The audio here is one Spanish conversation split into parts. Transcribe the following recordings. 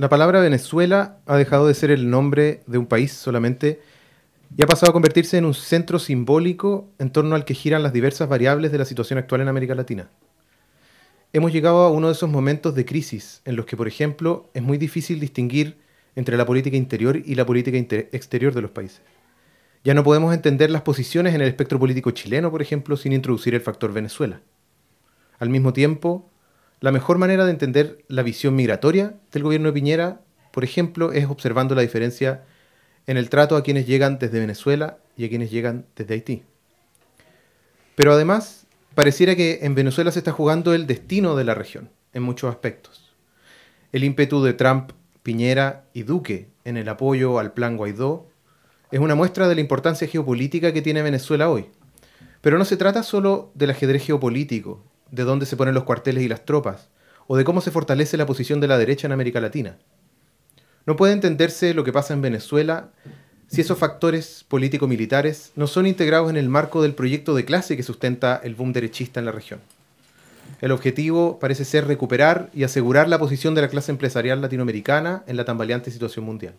La palabra Venezuela ha dejado de ser el nombre de un país solamente y ha pasado a convertirse en un centro simbólico en torno al que giran las diversas variables de la situación actual en América Latina. Hemos llegado a uno de esos momentos de crisis en los que, por ejemplo, es muy difícil distinguir entre la política interior y la política exterior de los países. Ya no podemos entender las posiciones en el espectro político chileno, por ejemplo, sin introducir el factor Venezuela. Al mismo tiempo, la mejor manera de entender la visión migratoria del gobierno de Piñera, por ejemplo, es observando la diferencia en el trato a quienes llegan desde Venezuela y a quienes llegan desde Haití. Pero además, pareciera que en Venezuela se está jugando el destino de la región, en muchos aspectos. El ímpetu de Trump, Piñera y Duque en el apoyo al plan Guaidó es una muestra de la importancia geopolítica que tiene Venezuela hoy. Pero no se trata solo del ajedrez geopolítico, de dónde se ponen los cuarteles y las tropas, o de cómo se fortalece la posición de la derecha en América Latina. No puede entenderse lo que pasa en Venezuela si esos factores político-militares no son integrados en el marco del proyecto de clase que sustenta el boom derechista en la región. El objetivo parece ser recuperar y asegurar la posición de la clase empresarial latinoamericana en la tambaleante situación mundial.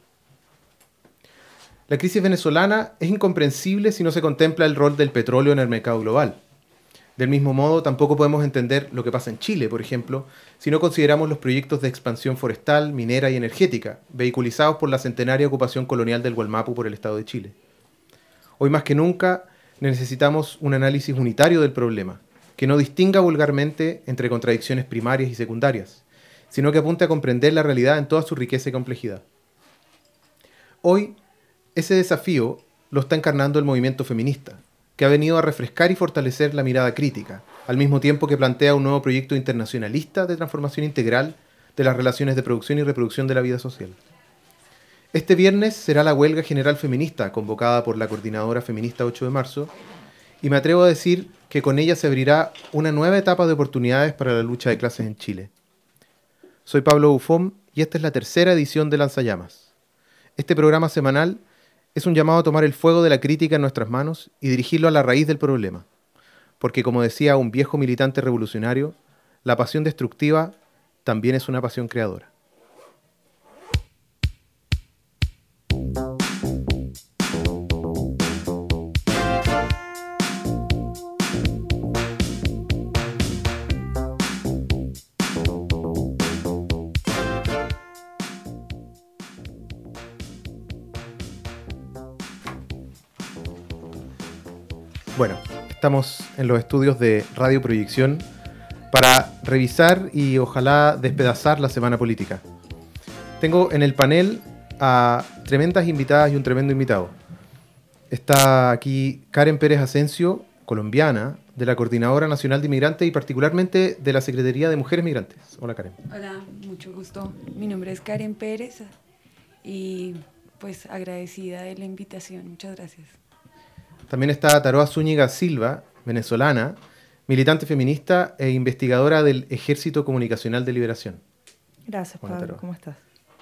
La crisis venezolana es incomprensible si no se contempla el rol del petróleo en el mercado global. Del mismo modo, tampoco podemos entender lo que pasa en Chile, por ejemplo, si no consideramos los proyectos de expansión forestal, minera y energética, vehiculizados por la centenaria ocupación colonial del Gualmapu por el Estado de Chile. Hoy más que nunca necesitamos un análisis unitario del problema, que no distinga vulgarmente entre contradicciones primarias y secundarias, sino que apunte a comprender la realidad en toda su riqueza y complejidad. Hoy ese desafío lo está encarnando el movimiento feminista, que ha venido a refrescar y fortalecer la mirada crítica, al mismo tiempo que plantea un nuevo proyecto internacionalista de transformación integral de las relaciones de producción y reproducción de la vida social. Este viernes será la huelga general feminista convocada por la Coordinadora Feminista 8 de marzo, y me atrevo a decir que con ella se abrirá una nueva etapa de oportunidades para la lucha de clases en Chile. Soy Pablo Bufón y esta es la tercera edición de Lanzallamas. Este programa semanal es un llamado a tomar el fuego de la crítica en nuestras manos y dirigirlo a la raíz del problema. Porque como decía un viejo militante revolucionario, la pasión destructiva también es una pasión creadora. Bueno, estamos en los estudios de Radio Proyección para revisar y ojalá despedazar la semana política. Tengo en el panel a tremendas invitadas y un tremendo invitado. Está aquí Karen Pérez Asensio, colombiana, de la Coordinadora Nacional de Inmigrantes y particularmente de la Secretaría de Mujeres Migrantes. Hola Karen. Hola, mucho gusto. Mi nombre es Karen Pérez y pues agradecida de la invitación. Muchas gracias. También está Taroa Zúñiga Silva, venezolana, militante feminista e investigadora del Ejército Comunicacional de Liberación. Gracias, Pablo. ¿Cómo estás?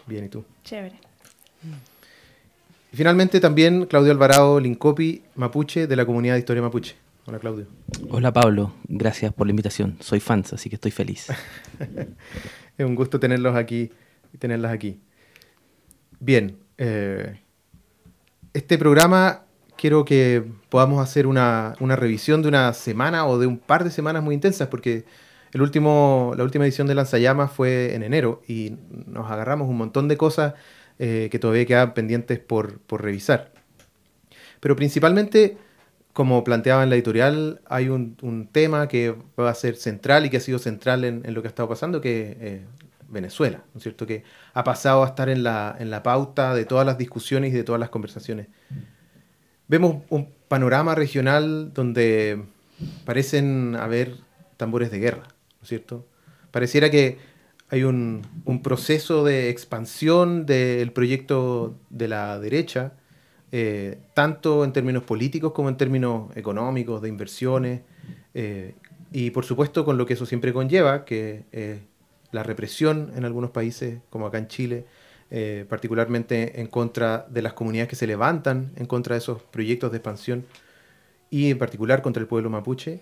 Bien, ¿y tú? Chévere. Y finalmente también Claudio Alvarado Lincopi, mapuche, de la comunidad de Historia Mapuche. Hola, Claudio. Hola, Pablo. Gracias por la invitación. Soy fans, así que estoy feliz. es un gusto tenerlos aquí y tenerlas aquí. Bien. Eh, este programa quiero que podamos hacer una, revisión de una semana o de un par de semanas muy intensas, porque el último, la última edición de Lanzallamas fue en enero y nos agarramos un montón de cosas eh, que todavía quedan pendientes por, revisar. Pero principalmente, como planteaba en la editorial, hay un, tema que va a ser central y que ha sido central en, lo que ha estado pasando, que es Venezuela, ¿no es cierto? Que ha pasado a estar en la, en la pauta de todas las discusiones y de todas las conversaciones vemos un panorama regional donde parecen haber tambores de guerra, ¿no es cierto? Pareciera que hay un, proceso de expansión del proyecto de la derecha, eh, tanto en términos políticos como en términos económicos, de inversiones, eh, y por supuesto con lo que eso siempre conlleva, que es la represión en algunos países, como acá en Chile, eh, particularmente en contra de las comunidades que se levantan en contra de esos proyectos de expansión y en particular contra el pueblo mapuche.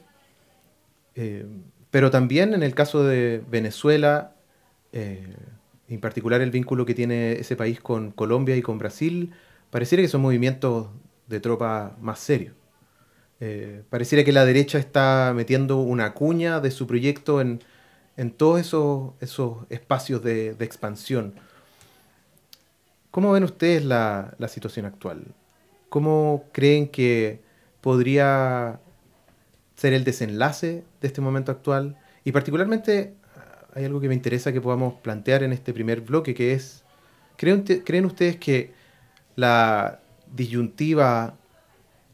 Eh, pero también en el caso de Venezuela, eh, en particular el vínculo que tiene ese país con Colombia y con Brasil, pareciera que son movimientos de tropa más serios. Pareciera que la derecha está metiendo una cuña de su proyecto en, todos esos, esos espacios de, expansión. ¿Cómo ven ustedes la, situación actual? ¿Cómo creen que podría ser el desenlace de este momento actual? Y particularmente hay algo que me interesa que podamos plantear en este primer bloque, que es, ¿creen, ¿creen ustedes que la disyuntiva,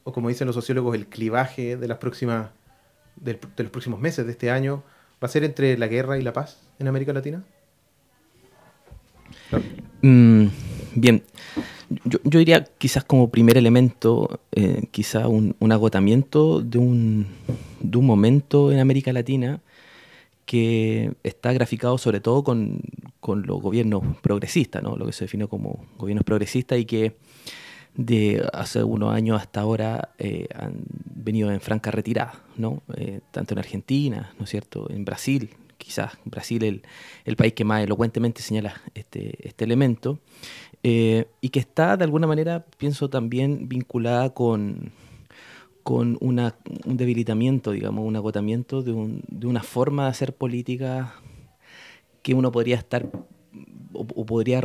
o como dicen los sociólogos, el clivaje de, las próximas, de, los próximos meses de este año, va a ser entre la guerra y la paz en América Latina? Mm, bien, yo, diría quizás como primer elemento, eh, quizás un, agotamiento de un, de un momento en América Latina que está graficado sobre todo con, los gobiernos progresistas, ¿no? lo que se define como gobiernos progresistas y que de hace unos años hasta ahora eh, han venido en franca retirada, ¿no? Eh, tanto en Argentina, ¿no es cierto?, en Brasil, quizás Brasil el, el país que más elocuentemente señala este, este elemento, eh, y que está de alguna manera, pienso también, vinculada con, con una, un debilitamiento, digamos, un agotamiento de, un, de, una forma de hacer política que uno podría estar o, podría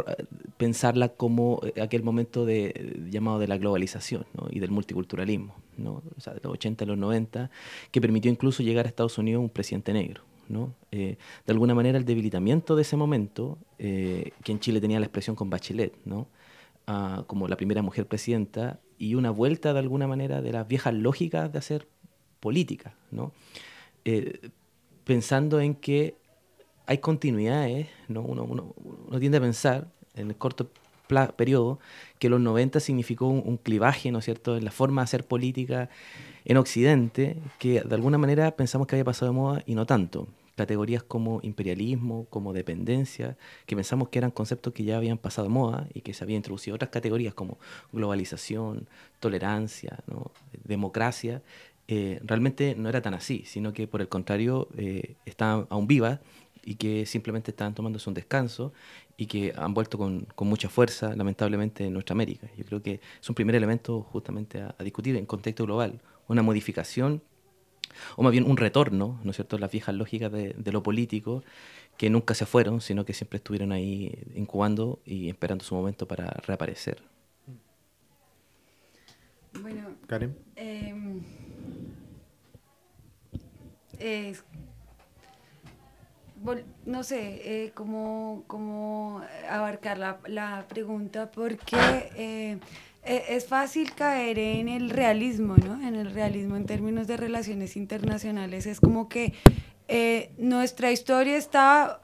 pensarla como aquel momento de, llamado de la globalización y del multiculturalismo, ¿no? o sea, de los 80 a los 90, que permitió incluso llegar a Estados Unidos un presidente negro. Eh, de alguna manera el debilitamiento de ese momento, eh, que en Chile tenía la expresión con Bachelet. Ah, como la primera mujer presidenta, y una vuelta de alguna manera de las viejas lógicas de hacer política. Eh, pensando en que hay continuidades, ¿no? uno, tiende a pensar en el corto periodo que los 90 significó un, clivaje, ¿no es cierto?, en la forma de hacer política en Occidente, que de alguna manera pensamos que había pasado de moda y no tanto. Categorías como imperialismo, como dependencia, que pensamos que eran conceptos que ya habían pasado moda y que se habían introducido otras categorías como globalización, tolerancia, democracia, eh, realmente no era tan así, sino que por el contrario eh, estaban aún vivas y que simplemente estaban tomándose un descanso y que han vuelto con, con, mucha fuerza, lamentablemente, en nuestra América. Yo creo que es un primer elemento justamente a, a discutir en contexto global, una modificación o más bien un retorno, ¿no es cierto?, las viejas lógicas de, lo político que nunca se fueron, sino que siempre estuvieron ahí incubando y esperando su momento para reaparecer. Bueno, Karen. Em, no sé eh, cómo, cómo abarcar la, la pregunta, porque eh, es fácil caer en el realismo, ¿no? En el realismo en términos de relaciones internacionales. Es como que eh, nuestra historia está,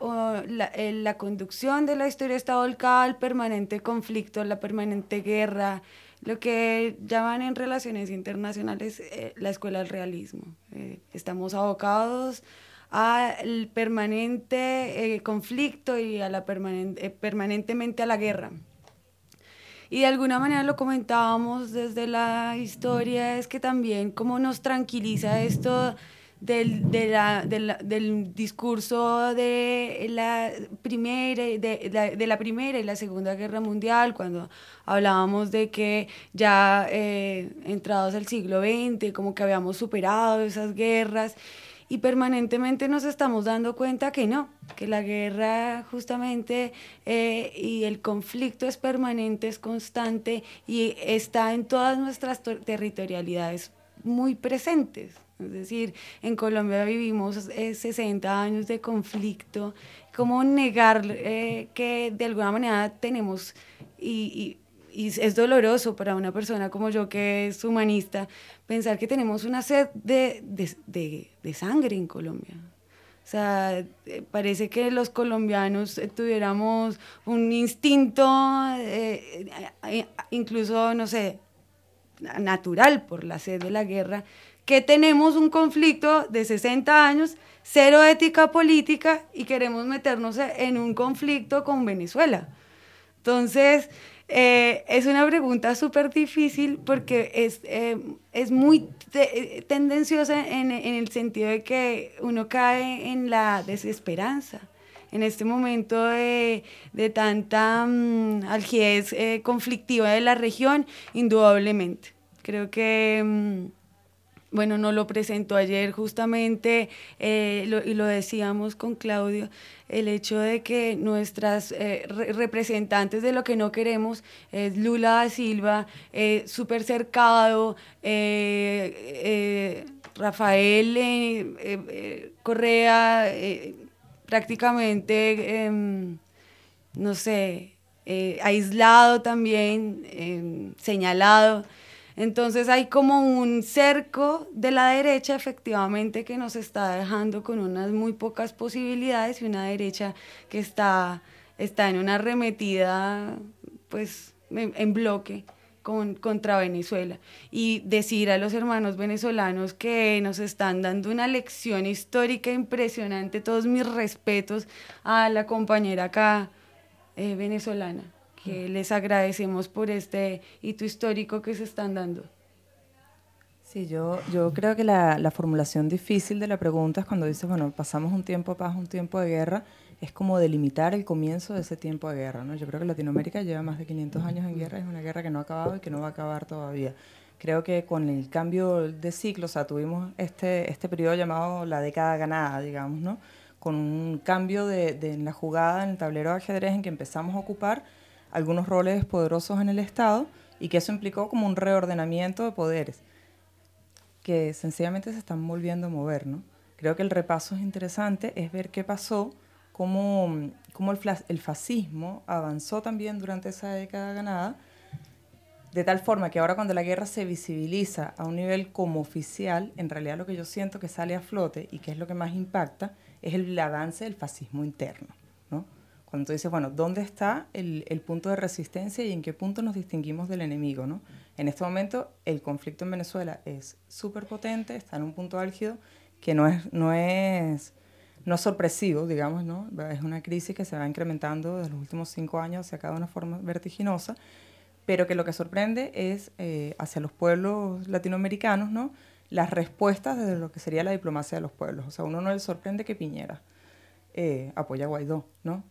la, la, conducción de la historia está volcada al permanente conflicto, la permanente guerra, lo que llaman en relaciones internacionales eh, la escuela del realismo. Eh, estamos abocados al permanente conflicto y a la permanente, permanentemente a la guerra. Y de alguna manera lo comentábamos desde la historia, es que también como nos tranquiliza esto del, de la, del discurso de la, primera, de, la, de la Primera y la Segunda Guerra Mundial, cuando hablábamos de que ya eh, entrados al siglo XX, como que habíamos superado esas guerras y permanentemente nos estamos dando cuenta que no, que la guerra justamente eh, y el conflicto es permanente, es constante y está en todas nuestras territorialidades muy presentes. Es decir, en Colombia vivimos 60 eh, años de conflicto. ¿Cómo negar eh, que de alguna manera tenemos y y es doloroso para una persona como yo que es humanista pensar que tenemos una sed de, de, de, sangre en Colombia. O sea, eh, parece que los colombianos eh, tuviéramos un instinto, eh, incluso, no sé, natural por la sed de la guerra, que tenemos un conflicto de 60 años, cero ética política y queremos meternos en un conflicto con Venezuela. Entonces, eh, es una pregunta súper difícil porque es, eh, es muy tendenciosa en, en, el sentido de que uno cae en la desesperanza, en este momento de, tanta um, eh, conflictiva de la región, indudablemente. Creo que... Mm, bueno, nos lo presentó ayer justamente, eh, y lo decíamos con Claudio, el hecho de que nuestras eh, representantes de lo que no queremos es Lula da Silva, eh, súper cercado, Rafael Correa, prácticamente, em, no sé, aislado también, em, señalado. Entonces hay como un cerco de la derecha efectivamente que nos está dejando con unas muy pocas posibilidades y una derecha que está, está en una arremetida pues en, bloque con, contra Venezuela. Y decir a los hermanos venezolanos que nos están dando una lección histórica impresionante, todos mis respetos a la compañera acá eh, venezolana que les agradecemos por este hito histórico que se están dando. Sí, yo, yo creo que la, la, formulación difícil de la pregunta es cuando dices, bueno, pasamos un tiempo de paz, un tiempo de guerra, es como delimitar el comienzo de ese tiempo de guerra. ¿no? Yo creo que Latinoamérica lleva más de 500 años en guerra, es una guerra que no ha acabado y que no va a acabar todavía. Creo que con el cambio de ciclo, o sea, tuvimos este, este periodo llamado la década ganada, digamos, ¿no? con un cambio de, de, en la jugada, en el tablero de ajedrez en que empezamos a ocupar algunos roles poderosos en el Estado y que eso implicó como un reordenamiento de poderes que sencillamente se están volviendo a mover. ¿no? Creo que el repaso es interesante, es ver qué pasó, cómo, cómo el, el fascismo avanzó también durante esa década ganada, de tal forma que ahora cuando la guerra se visibiliza a un nivel como oficial, en realidad lo que yo siento que sale a flote y que es lo que más impacta es el avance del fascismo interno. Cuando tú dices, bueno, ¿dónde está el, el, punto de resistencia y en qué punto nos distinguimos del enemigo? ¿no? En este momento el conflicto en Venezuela es súper potente, está en un punto álgido que no es, no es, no es sorpresivo, digamos, ¿no? es una crisis que se va incrementando desde los últimos cinco años hacia cada una forma vertiginosa, pero que lo que sorprende es eh, hacia los pueblos latinoamericanos, ¿no? las respuestas desde lo que sería la diplomacia de los pueblos. O sea, uno no le sorprende que Piñera eh, apoya a Guaidó, ¿no?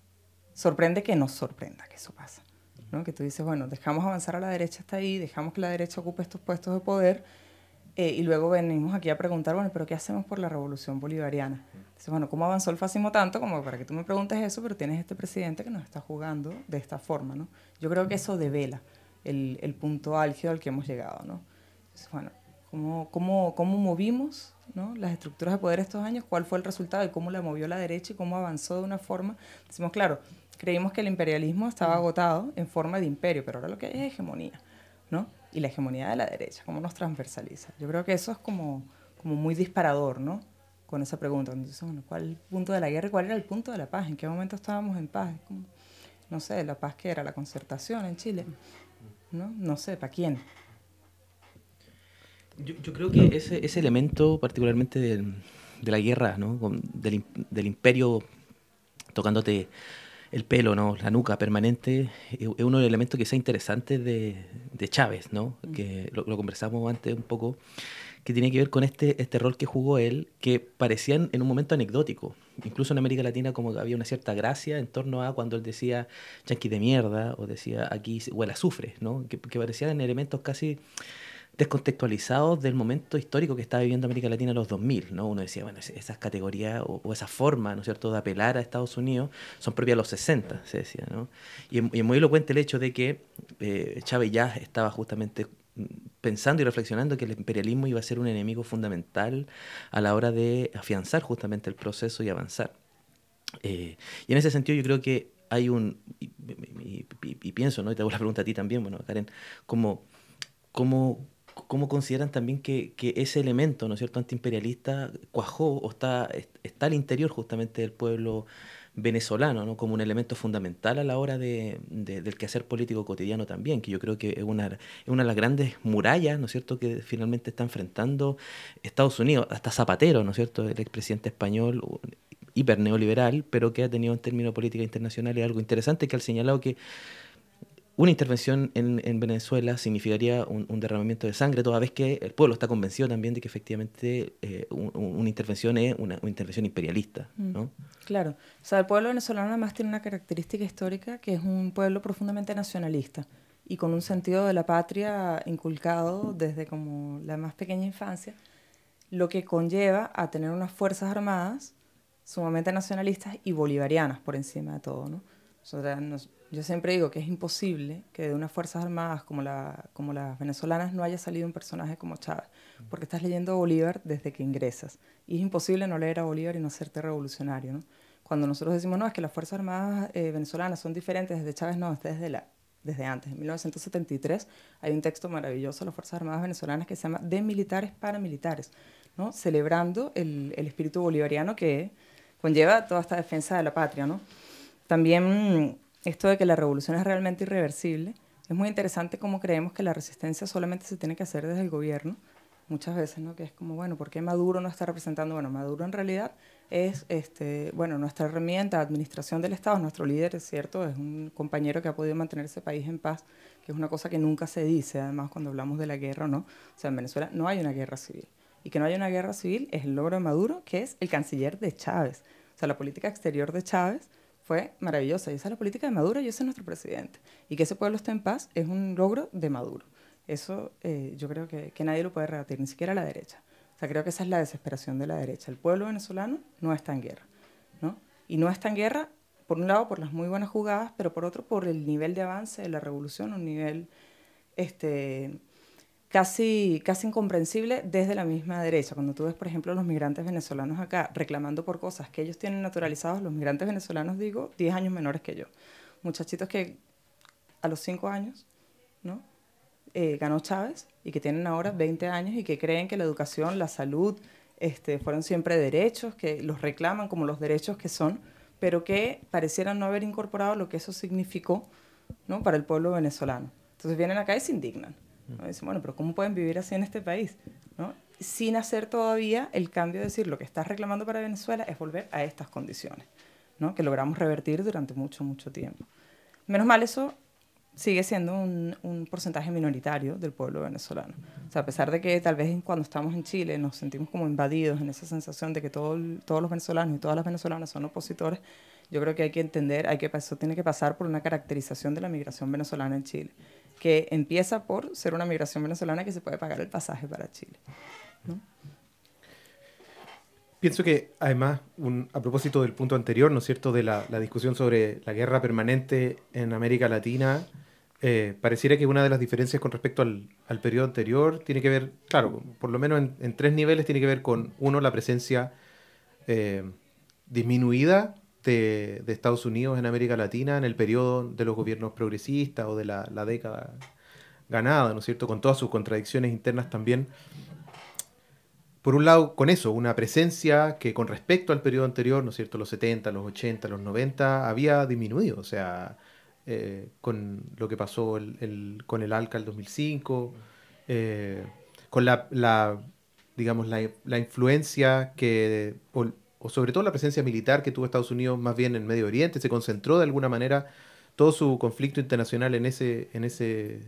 Sorprende que nos sorprenda que eso pasa. ¿no? Que tú dices, bueno, dejamos avanzar a la derecha hasta ahí, dejamos que la derecha ocupe estos puestos de poder eh, y luego venimos aquí a preguntar, bueno, pero ¿qué hacemos por la revolución bolivariana? Entonces, bueno, ¿cómo avanzó el fascismo tanto como para que tú me preguntes eso, pero tienes este presidente que nos está jugando de esta forma, ¿no? Yo creo que eso devela el, el punto álgido al que hemos llegado, ¿no? Entonces, bueno, ¿cómo, cómo, cómo movimos ¿no? las estructuras de poder estos años? ¿Cuál fue el resultado y cómo la movió la derecha y cómo avanzó de una forma? Decimos, claro, creímos que el imperialismo estaba agotado en forma de imperio, pero ahora lo que hay es hegemonía, ¿no? Y la hegemonía de la derecha, cómo nos transversaliza. Yo creo que eso es como, como muy disparador, ¿no? Con esa pregunta. Entonces, bueno, ¿cuál es el punto de la guerra y cuál era el punto de la paz? ¿En qué momento estábamos en paz? no sé, la paz que era la concertación en Chile, ¿no? No sé, ¿para quién? Yo, yo, creo que ese, ese elemento, particularmente de, de la guerra, ¿no? del, del imperio tocándote el pelo, ¿no? La nuca permanente es uno de los elementos que sea interesante de, de Chávez, ¿no? Mm. Que lo, conversamos antes un poco, que tiene que ver con este, este rol que jugó él, que parecían en un momento anecdótico. Incluso en América Latina como que había una cierta gracia en torno a cuando él decía chanqui de mierda o decía aquí huele azufre, ¿no? Que, que parecían elementos casi descontextualizados del momento histórico que estaba viviendo América Latina en los 2000, ¿no? Uno decía, bueno, esas categorías o, esa forma, ¿no es cierto?, de apelar a Estados Unidos son propias de los 60, se decía, ¿no? Y, es muy elocuente el hecho de que eh, Chávez ya estaba justamente pensando y reflexionando que el imperialismo iba a ser un enemigo fundamental a la hora de afianzar justamente el proceso y avanzar. Eh, y en ese sentido yo creo que hay un, y, pienso, ¿no? y te hago la pregunta a ti también, bueno, Karen, como, como cómo consideran también que, ese elemento, ¿no es cierto?, antiimperialista cuajó o está, está al interior justamente del pueblo venezolano, ¿no? como un elemento fundamental a la hora de, del quehacer político cotidiano también, que yo creo que es una, es una de las grandes murallas, ¿no es cierto?, que finalmente está enfrentando Estados Unidos, hasta Zapatero, ¿no es cierto?, el expresidente español, hiper neoliberal, pero que ha tenido en términos de política internacional algo interesante, que ha señalado que una intervención en, en Venezuela significaría un, derramamiento de sangre, toda vez que el pueblo está convencido también de que efectivamente eh, una intervención es una, intervención imperialista. Mm. ¿no? Claro, o sea, el pueblo venezolano además tiene una característica histórica que es un pueblo profundamente nacionalista y con un sentido de la patria inculcado desde como la más pequeña infancia, lo que conlleva a tener unas fuerzas armadas sumamente nacionalistas y bolivarianas por encima de todo. ¿no? Yo siempre digo que es imposible que de unas fuerzas armadas como, la, como las venezolanas no haya salido un personaje como Chávez, porque estás leyendo a Bolívar desde que ingresas. Y es imposible no leer a Bolívar y no hacerte revolucionario. ¿no? Cuando nosotros decimos, no, es que las fuerzas armadas eh, venezolanas son diferentes desde Chávez, no, es desde la desde antes, en 1973, hay un texto maravilloso de las Fuerzas Armadas venezolanas que se llama De militares para militares, ¿no? celebrando el, el espíritu bolivariano que conlleva toda esta defensa de la patria. ¿no? También esto de que la revolución es realmente irreversible, es muy interesante cómo creemos que la resistencia solamente se tiene que hacer desde el gobierno, muchas veces, ¿no? Que es como, bueno, ¿por qué Maduro no está representando? Bueno, Maduro en realidad es, este, bueno, nuestra herramienta, administración del Estado, nuestro líder, es cierto, es un compañero que ha podido mantener ese país en paz, que es una cosa que nunca se dice, además, cuando hablamos de la guerra, ¿no? O sea, en Venezuela no hay una guerra civil. Y que no haya una guerra civil es el logro de Maduro, que es el canciller de Chávez. O sea, la política exterior de Chávez fue maravillosa. Y esa es la política de Maduro y ese es nuestro presidente. Y que ese pueblo esté en paz es un logro de Maduro. Eso eh, yo creo que, que, nadie lo puede rebatir, ni siquiera la derecha. O sea, creo que esa es la desesperación de la derecha. El pueblo venezolano no está en guerra, ¿no? Y no está en guerra, por un lado, por las muy buenas jugadas, pero por otro, por el nivel de avance de la revolución, un nivel este, casi, casi incomprensible desde la misma derecha. Cuando tú ves, por ejemplo, los migrantes venezolanos acá reclamando por cosas que ellos tienen naturalizados, los migrantes venezolanos, digo, 10 años menores que yo. Muchachitos que a los 5 años, ¿no? Eh, ganó Chávez y que tienen ahora 20 años y que creen que la educación, la salud, este, fueron siempre derechos, que los reclaman como los derechos que son, pero que parecieran no haber incorporado lo que eso significó ¿no? para el pueblo venezolano. Entonces vienen acá y se indignan. Dicen, bueno, pero ¿cómo pueden vivir así en este país? ¿no? Sin hacer todavía el cambio de decir lo que estás reclamando para Venezuela es volver a estas condiciones, ¿no? que logramos revertir durante mucho, mucho tiempo. Menos mal eso sigue siendo un, un, porcentaje minoritario del pueblo venezolano. O sea, a pesar de que tal vez cuando estamos en Chile nos sentimos como invadidos en esa sensación de que todo, todos los venezolanos y todas las venezolanas son opositores, yo creo que hay que entender, hay que, eso tiene que pasar por una caracterización de la migración venezolana en Chile, que empieza por ser una migración venezolana que se puede pagar el pasaje para Chile. Pienso que además, a propósito del punto anterior, ¿no es cierto?, de la, discusión sobre la guerra permanente en América Latina, eh, pareciera que una de las diferencias con respecto al, periodo anterior tiene que ver, claro, por lo menos en, tres niveles, tiene que ver con, uno, la presencia eh, disminuida de, Estados Unidos en América Latina en el periodo de los gobiernos progresistas o de la, la década ganada, ¿no es cierto?, con todas sus contradicciones internas también por un lado, con eso, una presencia que con respecto al periodo anterior, ¿no es cierto?, los 70, los 80, los 90, había disminuido. O sea, eh, con lo que pasó el, con el ALCA el 2005, eh, con la, digamos, la, influencia que, sobre todo la presencia militar que tuvo Estados Unidos más bien en Medio Oriente, se concentró de alguna manera todo su conflicto internacional en ese, en ese,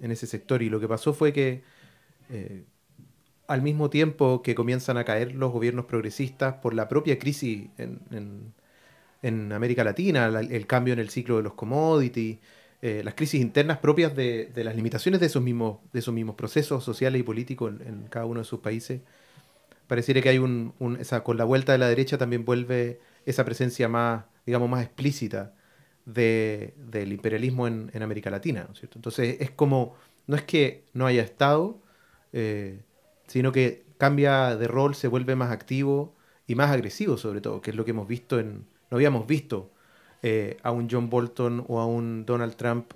en ese sector. Y lo que pasó fue que... Eh, al mismo tiempo que comienzan a caer los gobiernos progresistas por la propia crisis en, América Latina, el cambio en el ciclo de los commodities, eh, las crisis internas propias de, las limitaciones de esos mismos, de esos mismos procesos sociales y políticos en, cada uno de sus países. Pareciera que hay un, con la vuelta de la derecha también vuelve esa presencia más, digamos, más explícita del imperialismo en, América Latina, ¿no es cierto? Entonces es como, no es que no haya estado, eh, sino que cambia de rol, se vuelve más activo y más agresivo sobre todo, que es lo que hemos visto en, no habíamos visto eh, a un John Bolton o a un Donald Trump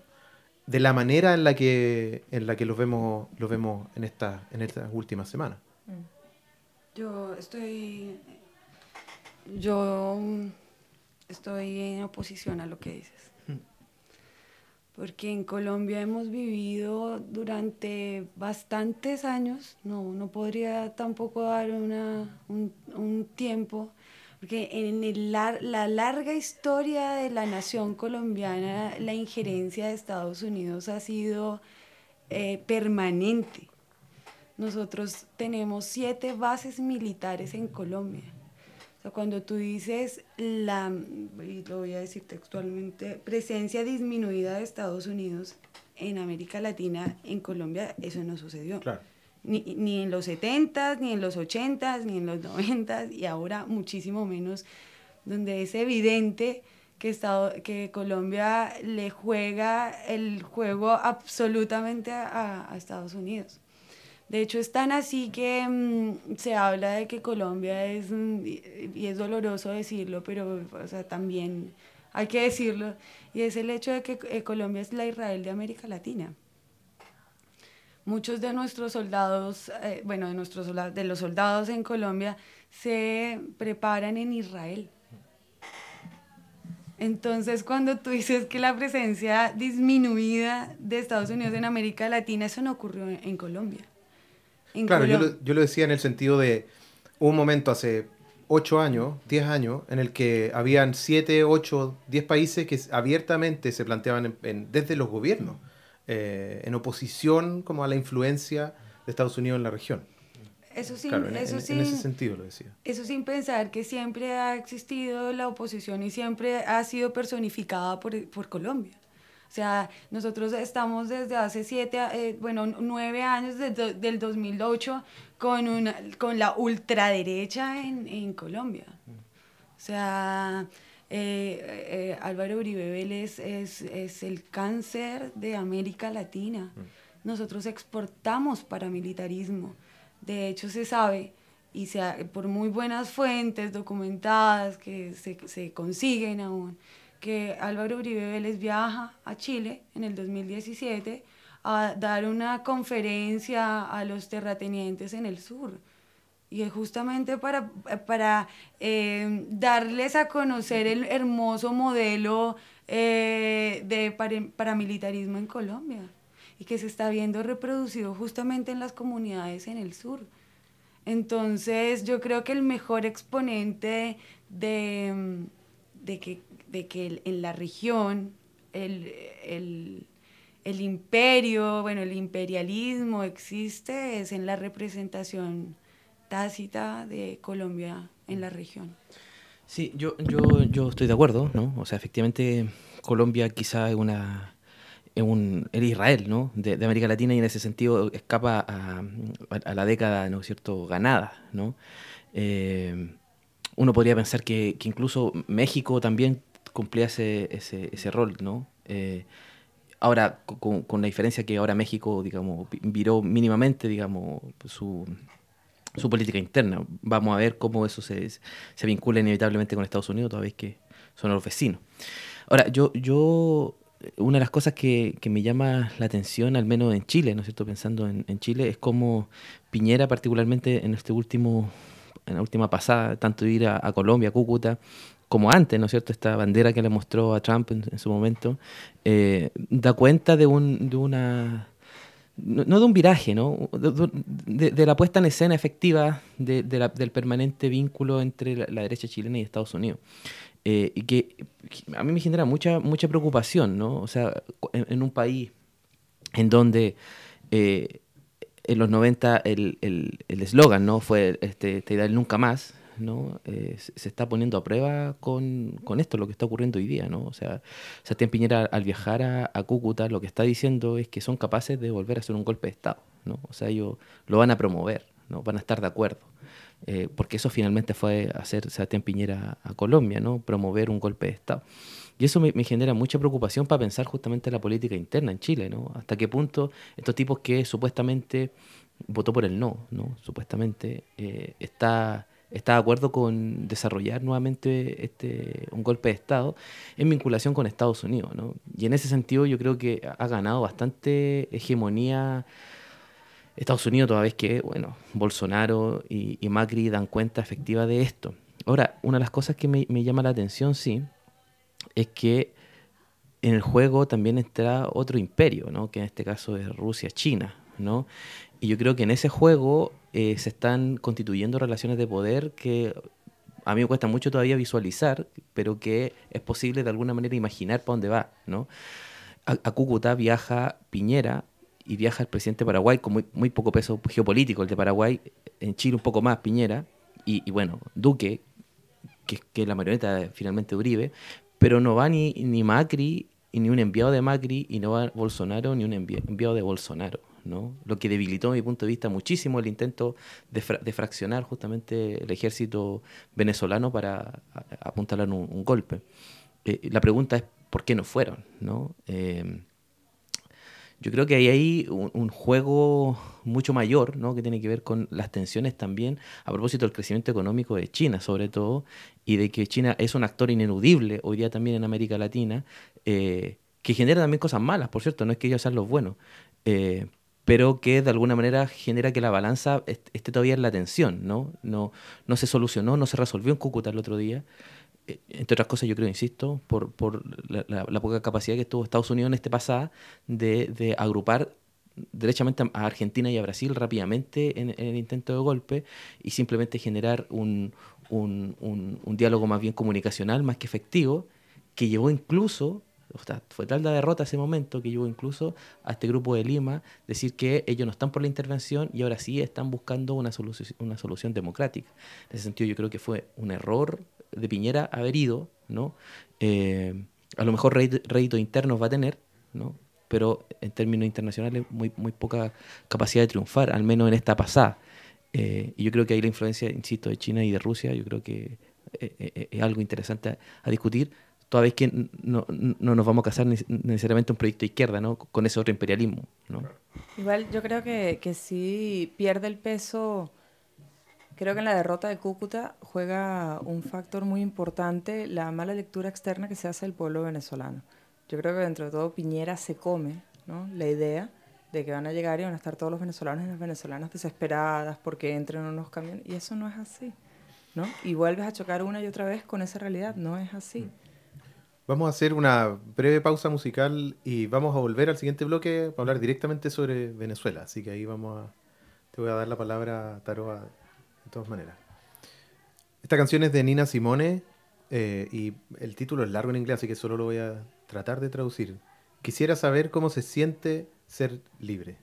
de la manera en la que en la que los vemos los vemos en estas en estas últimas semanas. Mm. Yo estoy yo estoy en oposición a lo que dices porque en Colombia hemos vivido durante bastantes años, no, no podría tampoco dar una, un, un tiempo, porque en la, larga historia de la nación colombiana, la injerencia de Estados Unidos ha sido eh, permanente. Nosotros tenemos siete bases militares en Colombia. O sea, cuando tú dices la, y lo voy a decir textualmente, presencia disminuida de Estados Unidos en América Latina, en Colombia, eso no sucedió. Claro ni, en los 70 ni en los 80 ni en los 90 y ahora muchísimo menos, donde es evidente que, Estado, que Colombia le juega el juego absolutamente a, Estados Unidos. De hecho, es tan así que mm, se habla de que Colombia es, mm, y es doloroso decirlo, pero o sea, también hay que decirlo, y es el hecho de que eh, Colombia es la Israel de América Latina muchos de nuestros soldados, eh, bueno, de, nuestros de los soldados en Colombia se preparan en Israel. Entonces, cuando tú dices que la presencia disminuida de Estados Unidos en América Latina, eso no ocurrió en, Colombia. Claro, yo, lo, yo lo decía en el sentido de un momento hace 8 años, 10 años, en el que habían 7, 8, 10 países que abiertamente se planteaban desde los gobiernos eh, en oposición como a la influencia de Estados Unidos en la región. Eso sin, en, eso sin, ese sentido lo decía. Eso sin pensar que siempre ha existido la oposición y siempre ha sido personificada por, por Colombia. O sea, nosotros estamos desde hace siete, eh, bueno, nueve años, desde del 2008, con, una, con la ultraderecha en, en Colombia. O sea, eh, eh, Álvaro Uribe Vélez es, es, el cáncer de América Latina. Mm. Nosotros exportamos paramilitarismo. De hecho, se sabe, y se, por muy buenas fuentes documentadas que se, se consiguen aún, que Álvaro Uribe Vélez viaja a Chile en el 2017 a dar una conferencia a los terratenientes en el sur y justamente para, para eh, darles a conocer el hermoso modelo eh, de paramilitarismo en Colombia y que se está viendo reproducido justamente en las comunidades en el sur. Entonces yo creo que el mejor exponente de, de, que, de que en la región el, el, el imperio, bueno, el imperialismo existe es en la representación tácita de Colombia en la región. Sí, yo, yo, yo estoy de acuerdo, ¿no? O sea, efectivamente Colombia quizá es una un el Israel, ¿no? De, América Latina y en ese sentido escapa a, la década, ¿no es cierto?, ganada, ¿no? Eh, uno podría pensar que, incluso México también cumplía ese, ese, rol, ¿no? Eh, ahora, con, con, la diferencia que ahora México, digamos, viró mínimamente, digamos, su, su política interna. Vamos a ver cómo eso se, se vincula inevitablemente con Estados Unidos, toda vez que son los vecinos. Ahora, yo, yo una de las cosas que, que, me llama la atención, al menos en Chile, ¿no es cierto? Pensando en, en, Chile, es como Piñera, particularmente en este último, en la última pasada, tanto ir a, Colombia, a Cúcuta, como antes, ¿no es cierto? Esta bandera que le mostró a Trump en, su momento, eh, da cuenta de, un, de una no, de un viraje, ¿no? De, la puesta en escena efectiva del permanente vínculo entre la, derecha chilena y Estados Unidos. Eh, y que a mí me genera mucha, mucha preocupación, ¿no? O sea, en, un país en donde eh, en los 90 el eslogan, el, ¿no? Fue este, este nunca más, ¿no? Eh, se está poniendo a prueba con, esto, lo que está ocurriendo hoy día, ¿no? O sea, Sebastián Piñera al viajar a, Cúcuta lo que está diciendo es que son capaces de volver a hacer un golpe de Estado, ¿no? O sea, ellos lo van a promover, ¿no? Van a estar de acuerdo. Eh, porque eso finalmente fue hacer Sebastián Piñera a Colombia, ¿no? Promover un golpe de Estado. Y eso me, genera mucha preocupación para pensar justamente la política interna en Chile, ¿no? Hasta qué punto estos tipos que supuestamente votó por el no, ¿no? Supuestamente eh, está está de acuerdo con desarrollar nuevamente este, un golpe de Estado en vinculación con Estados Unidos. ¿no? Y en ese sentido yo creo que ha ganado bastante hegemonía Estados Unidos toda vez que bueno, Bolsonaro y, Macri dan cuenta efectiva de esto. Ahora, una de las cosas que me, llama la atención, sí, es que en el juego también entra otro imperio, ¿no? que en este caso es Rusia-China. ¿no? Y yo creo que en ese juego eh, se están constituyendo relaciones de poder que a mí me cuesta mucho todavía visualizar, pero que es posible de alguna manera imaginar para dónde va, ¿no? A, Cúcuta viaja Piñera y viaja el presidente de Paraguay con muy, muy poco peso geopolítico, el de Paraguay, en Chile un poco más Piñera, y, bueno, Duque, que, es la marioneta finalmente de Uribe, pero no va ni, ni Macri, ni un enviado de Macri, y no va Bolsonaro, ni un enviado de Bolsonaro. ¿No? Lo que debilitó, desde mi punto de vista, muchísimo el intento de, fraccionar justamente el ejército venezolano para apuntalar un, un golpe. Eh, la pregunta es, ¿por qué no fueron? ¿no? Eh, yo creo que hay ahí un, juego mucho mayor, ¿no? que tiene que ver con las tensiones también, a propósito del crecimiento económico de China, sobre todo, y de que China es un actor ineludible hoy día también en América Latina, eh, que genera también cosas malas, por cierto, no es que ellos sean los buenos, eh, pero que de alguna manera genera que la balanza esté todavía en la tensión, ¿no? No, no se solucionó, no se resolvió en Cúcuta el otro día, eh, entre otras cosas, yo creo, insisto, por, por la, poca capacidad que tuvo Estados Unidos en este pasado de, de agrupar derechamente a Argentina y a Brasil rápidamente en, el intento de golpe y simplemente generar un, un, un, diálogo más bien comunicacional, más que efectivo, que llevó incluso, o sea, fue tal la derrota ese momento que llevó incluso a este grupo de Lima decir que ellos no están por la intervención y ahora sí están buscando una solución, una solución democrática. En ese sentido yo creo que fue un error de Piñera haber ido, ¿no? Eh, a lo mejor rédito internos va a tener, ¿no? Pero en términos internacionales muy, muy poca capacidad de triunfar, al menos en esta pasada. Eh, y yo creo que ahí la influencia, insisto, de China y de Rusia, yo creo que eh, es algo interesante a, discutir, toda vez que no, no, nos vamos a casar necesariamente un proyecto de izquierda, ¿no? Con ese otro imperialismo, ¿no? Igual yo creo que, que sí pierde el peso Creo que en la derrota de Cúcuta juega un factor muy importante la mala lectura externa que se hace del pueblo venezolano. Yo creo que dentro de todo Piñera se come ¿no? la idea de que van a llegar y van a estar todos los venezolanos y las venezolanas desesperadas porque entren unos camiones. Y eso no es así. ¿no? Y vuelves a chocar una y otra vez con esa realidad. No es así. Vamos a hacer una breve pausa musical y vamos a volver al siguiente bloque para hablar directamente sobre Venezuela. Así que ahí vamos a... Te voy a dar la palabra, Taroa de todas maneras. Esta canción es de Nina Simone eh, y el título es largo en inglés, así que solo lo voy a tratar de traducir. Quisiera saber cómo se siente ser libre.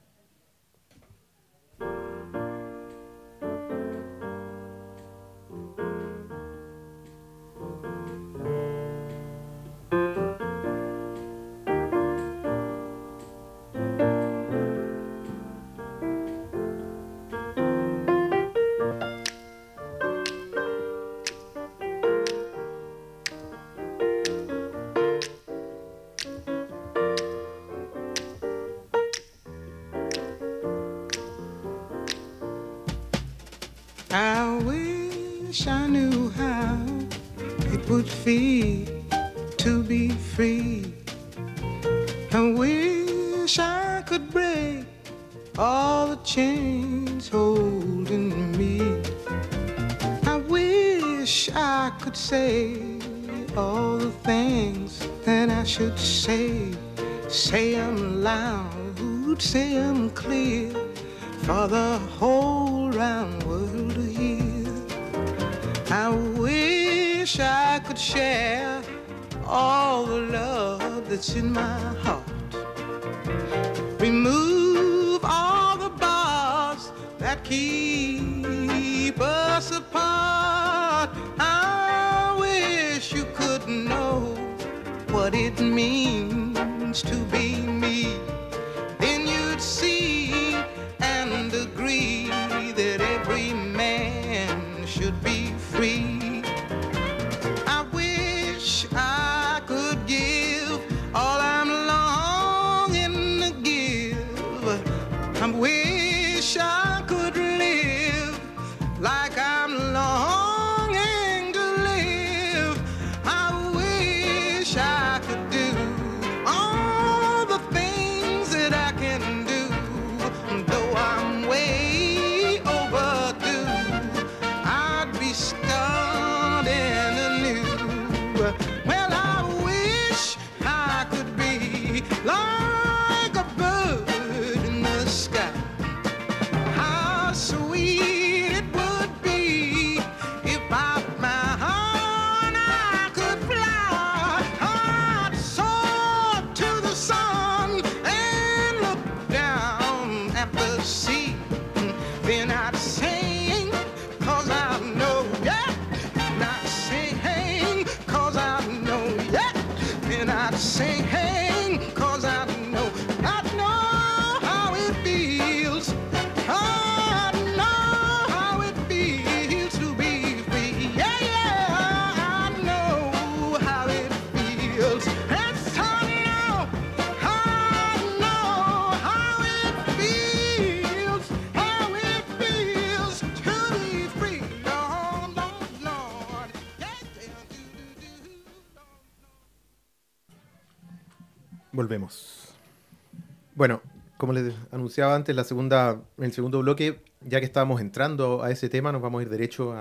Anunciaba antes, la segunda, el segundo bloque, ya que estábamos entrando a ese tema, nos vamos a ir derecho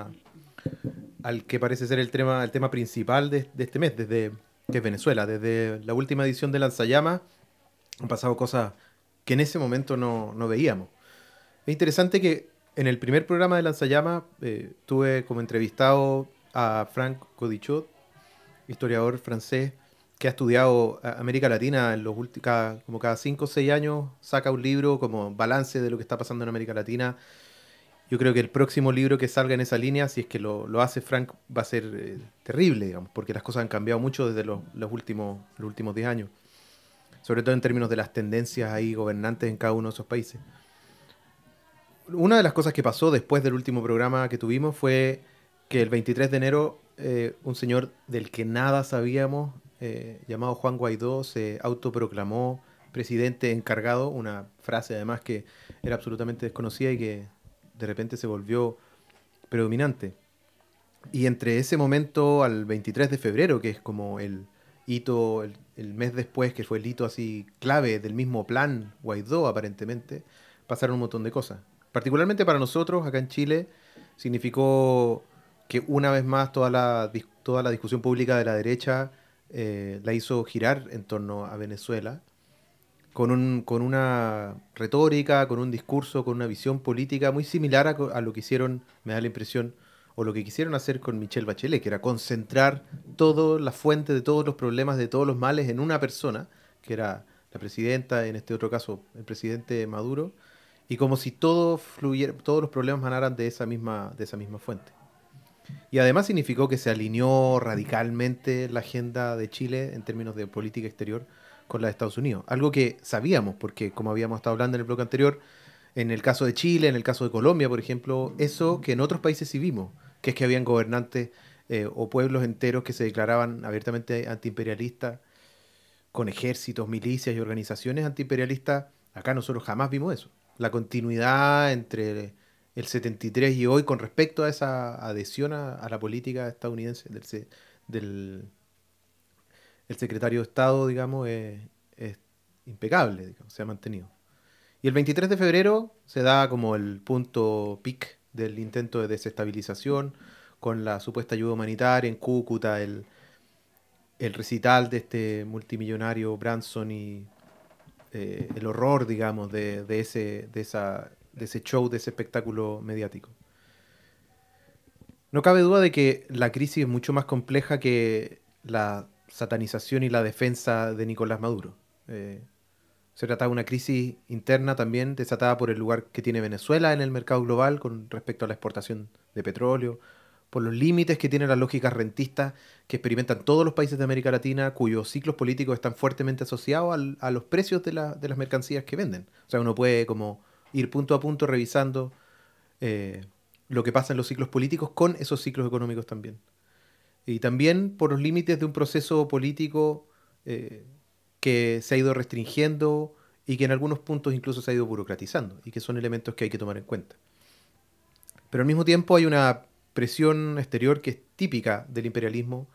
al que parece ser el tema, el tema principal de, este mes, desde que es Venezuela. Desde la última edición de Lanzallamas han pasado cosas que en ese momento no, no veíamos. Es interesante que en el primer programa de Lanzallamas eh, tuve como entrevistado a Frank Codichot, historiador francés, que ha estudiado a- América Latina en los últimos, como cada 5 o 6 años, saca un libro como balance de lo que está pasando en América Latina. Yo creo que el próximo libro que salga en esa línea, si es que lo, lo hace Frank, va a ser eh, terrible, digamos, porque las cosas han cambiado mucho desde los, últimos, los últimos 10 años. Sobre todo en términos de las tendencias ahí gobernantes en cada uno de esos países. Una de las cosas que pasó después del último programa que tuvimos fue que el 23 de enero eh, un señor del que nada sabíamos, eh, llamado Juan Guaidó, se autoproclamó presidente encargado, una frase además que era absolutamente desconocida y que de repente se volvió predominante. Y entre ese momento al 23 de febrero, que es como el hito, el, el mes después, que fue el hito así clave del mismo plan Guaidó aparentemente, pasaron un montón de cosas. Particularmente para nosotros, acá en Chile, significó que una vez más toda la, toda la discusión pública de la derecha eh, la hizo girar en torno a Venezuela, con, un, con una retórica, con un discurso, con una visión política muy similar a, lo que hicieron, me da la impresión, o lo que quisieron hacer con Michelle Bachelet, que era concentrar toda la fuente de todos los problemas, de todos los males en una persona, que era la presidenta, en este otro caso el presidente Maduro, y como si todos los problemas manaran de esa misma, de esa misma fuente. Y además significó que se alineó radicalmente la agenda de Chile en términos de política exterior con la de Estados Unidos. Algo que sabíamos, porque como habíamos estado hablando en el bloque anterior, en el caso de Chile, en el caso de Colombia, por ejemplo, eso que en otros países sí vimos, que es que habían gobernantes eh, o pueblos enteros que se declaraban abiertamente antiimperialistas, con ejércitos, milicias y organizaciones antiimperialistas. Acá nosotros jamás vimos eso. La continuidad entre el 73 y hoy con respecto a esa adhesión a, la política estadounidense del, del el secretario de Estado, digamos, es, es impecable, digamos, se ha mantenido. Y el 23 de febrero se da como el punto pic del intento de desestabilización con la supuesta ayuda humanitaria en Cúcuta, el, el recital de este multimillonario Branson y eh, el horror, digamos, de, de ese, de, esa, de ese show, de ese espectáculo mediático. No cabe duda de que la crisis es mucho más compleja que la satanización y la defensa de Nicolás Maduro. Eh, se trata de una crisis interna también desatada por el lugar que tiene Venezuela en el mercado global con respecto a la exportación de petróleo, por los límites que tienen las lógicas rentistas que experimentan todos los países de América Latina, cuyos ciclos políticos están fuertemente asociados al- a los precios de, la- de las mercancías que venden. O sea, uno puede como ir punto a punto revisando eh, lo que pasa en los ciclos políticos con esos ciclos económicos también. Y también por los límites de un proceso político eh, que se ha ido restringiendo y que en algunos puntos incluso se ha ido burocratizando y que son elementos que hay que tomar en cuenta. Pero al mismo tiempo hay una presión exterior que es típica del imperialismo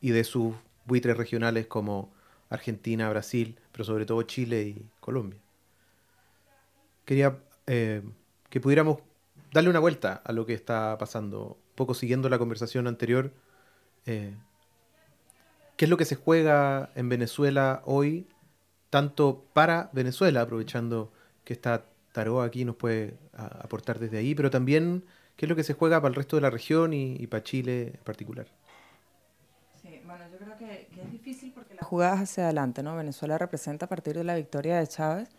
y de sus buitres regionales como Argentina, Brasil, pero sobre todo Chile y Colombia. Quería eh, que pudiéramos darle una vuelta a lo que está pasando, un poco siguiendo la conversación anterior. eh, ¿Qué es lo que se juega en Venezuela hoy, tanto para Venezuela, aprovechando que está Taró aquí, nos puede aportar desde ahí, pero también qué es lo que se juega para el resto de la región y, y para Chile en particular? Sí, bueno, yo creo que, que es difícil porque las jugadas hacia adelante, ¿no? Venezuela representa a partir de la victoria de Chávez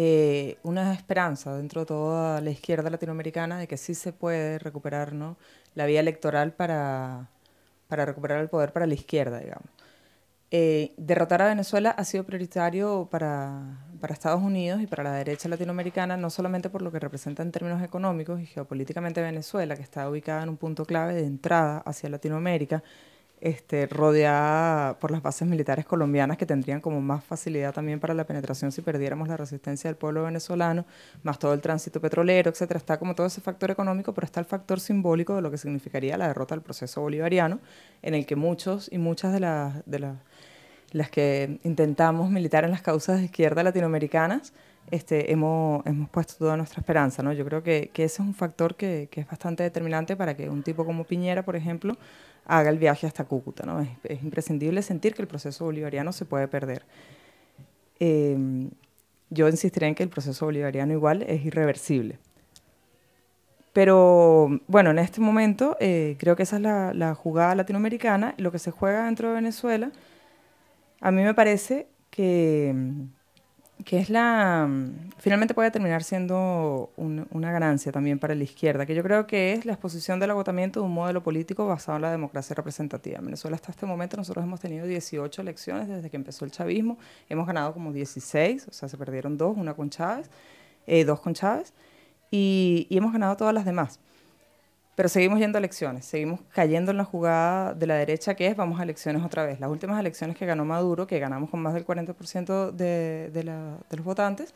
eh, una esperanza dentro de toda la izquierda latinoamericana de que sí se puede recuperar. La vía electoral para, para recuperar el poder para la izquierda, digamos. eh, derrotar a Venezuela ha sido prioritario para, para Estados Unidos y para la derecha latinoamericana, no solamente por lo que representa en términos económicos y geopolíticamente Venezuela, que está ubicada en un punto clave de entrada hacia Latinoamérica, este, rodeada por las bases militares colombianas que tendrían como más facilidad también para la penetración si perdiéramos la resistencia del pueblo venezolano, más todo el tránsito petrolero, etcétera. Está como todo ese factor económico, pero está el factor simbólico de lo que significaría la derrota del proceso bolivariano, en el que muchos y muchas de las, de las, las que intentamos militar en las causas de izquierda latinoamericanas, este, hemos, hemos puesto toda nuestra esperanza. ¿no? Yo creo que, que ese es un factor que, que es bastante determinante para que un tipo como Piñera, por ejemplo, haga el viaje hasta Cúcuta. ¿no? Es, es imprescindible sentir que el proceso bolivariano se puede perder. Eh, yo insistiré en que el proceso bolivariano igual es irreversible. Pero bueno, en este momento eh, creo que esa es la, la, jugada latinoamericana. Lo que se juega dentro de Venezuela, a mí me parece que, que es la... Finalmente puede terminar siendo un, una ganancia también para la izquierda, que yo creo que es la exposición del agotamiento de un modelo político basado en la democracia representativa. En Venezuela hasta este momento nosotros hemos tenido 18 elecciones desde que empezó el chavismo, hemos ganado como 16, o sea, se perdieron dos, una con Chávez, eh, dos con Chávez, y, y hemos ganado todas las demás. Pero seguimos yendo a elecciones, seguimos cayendo en la jugada de la derecha que es vamos a elecciones otra vez. Las últimas elecciones que ganó Maduro, que ganamos con más del 40% de, de, de los votantes,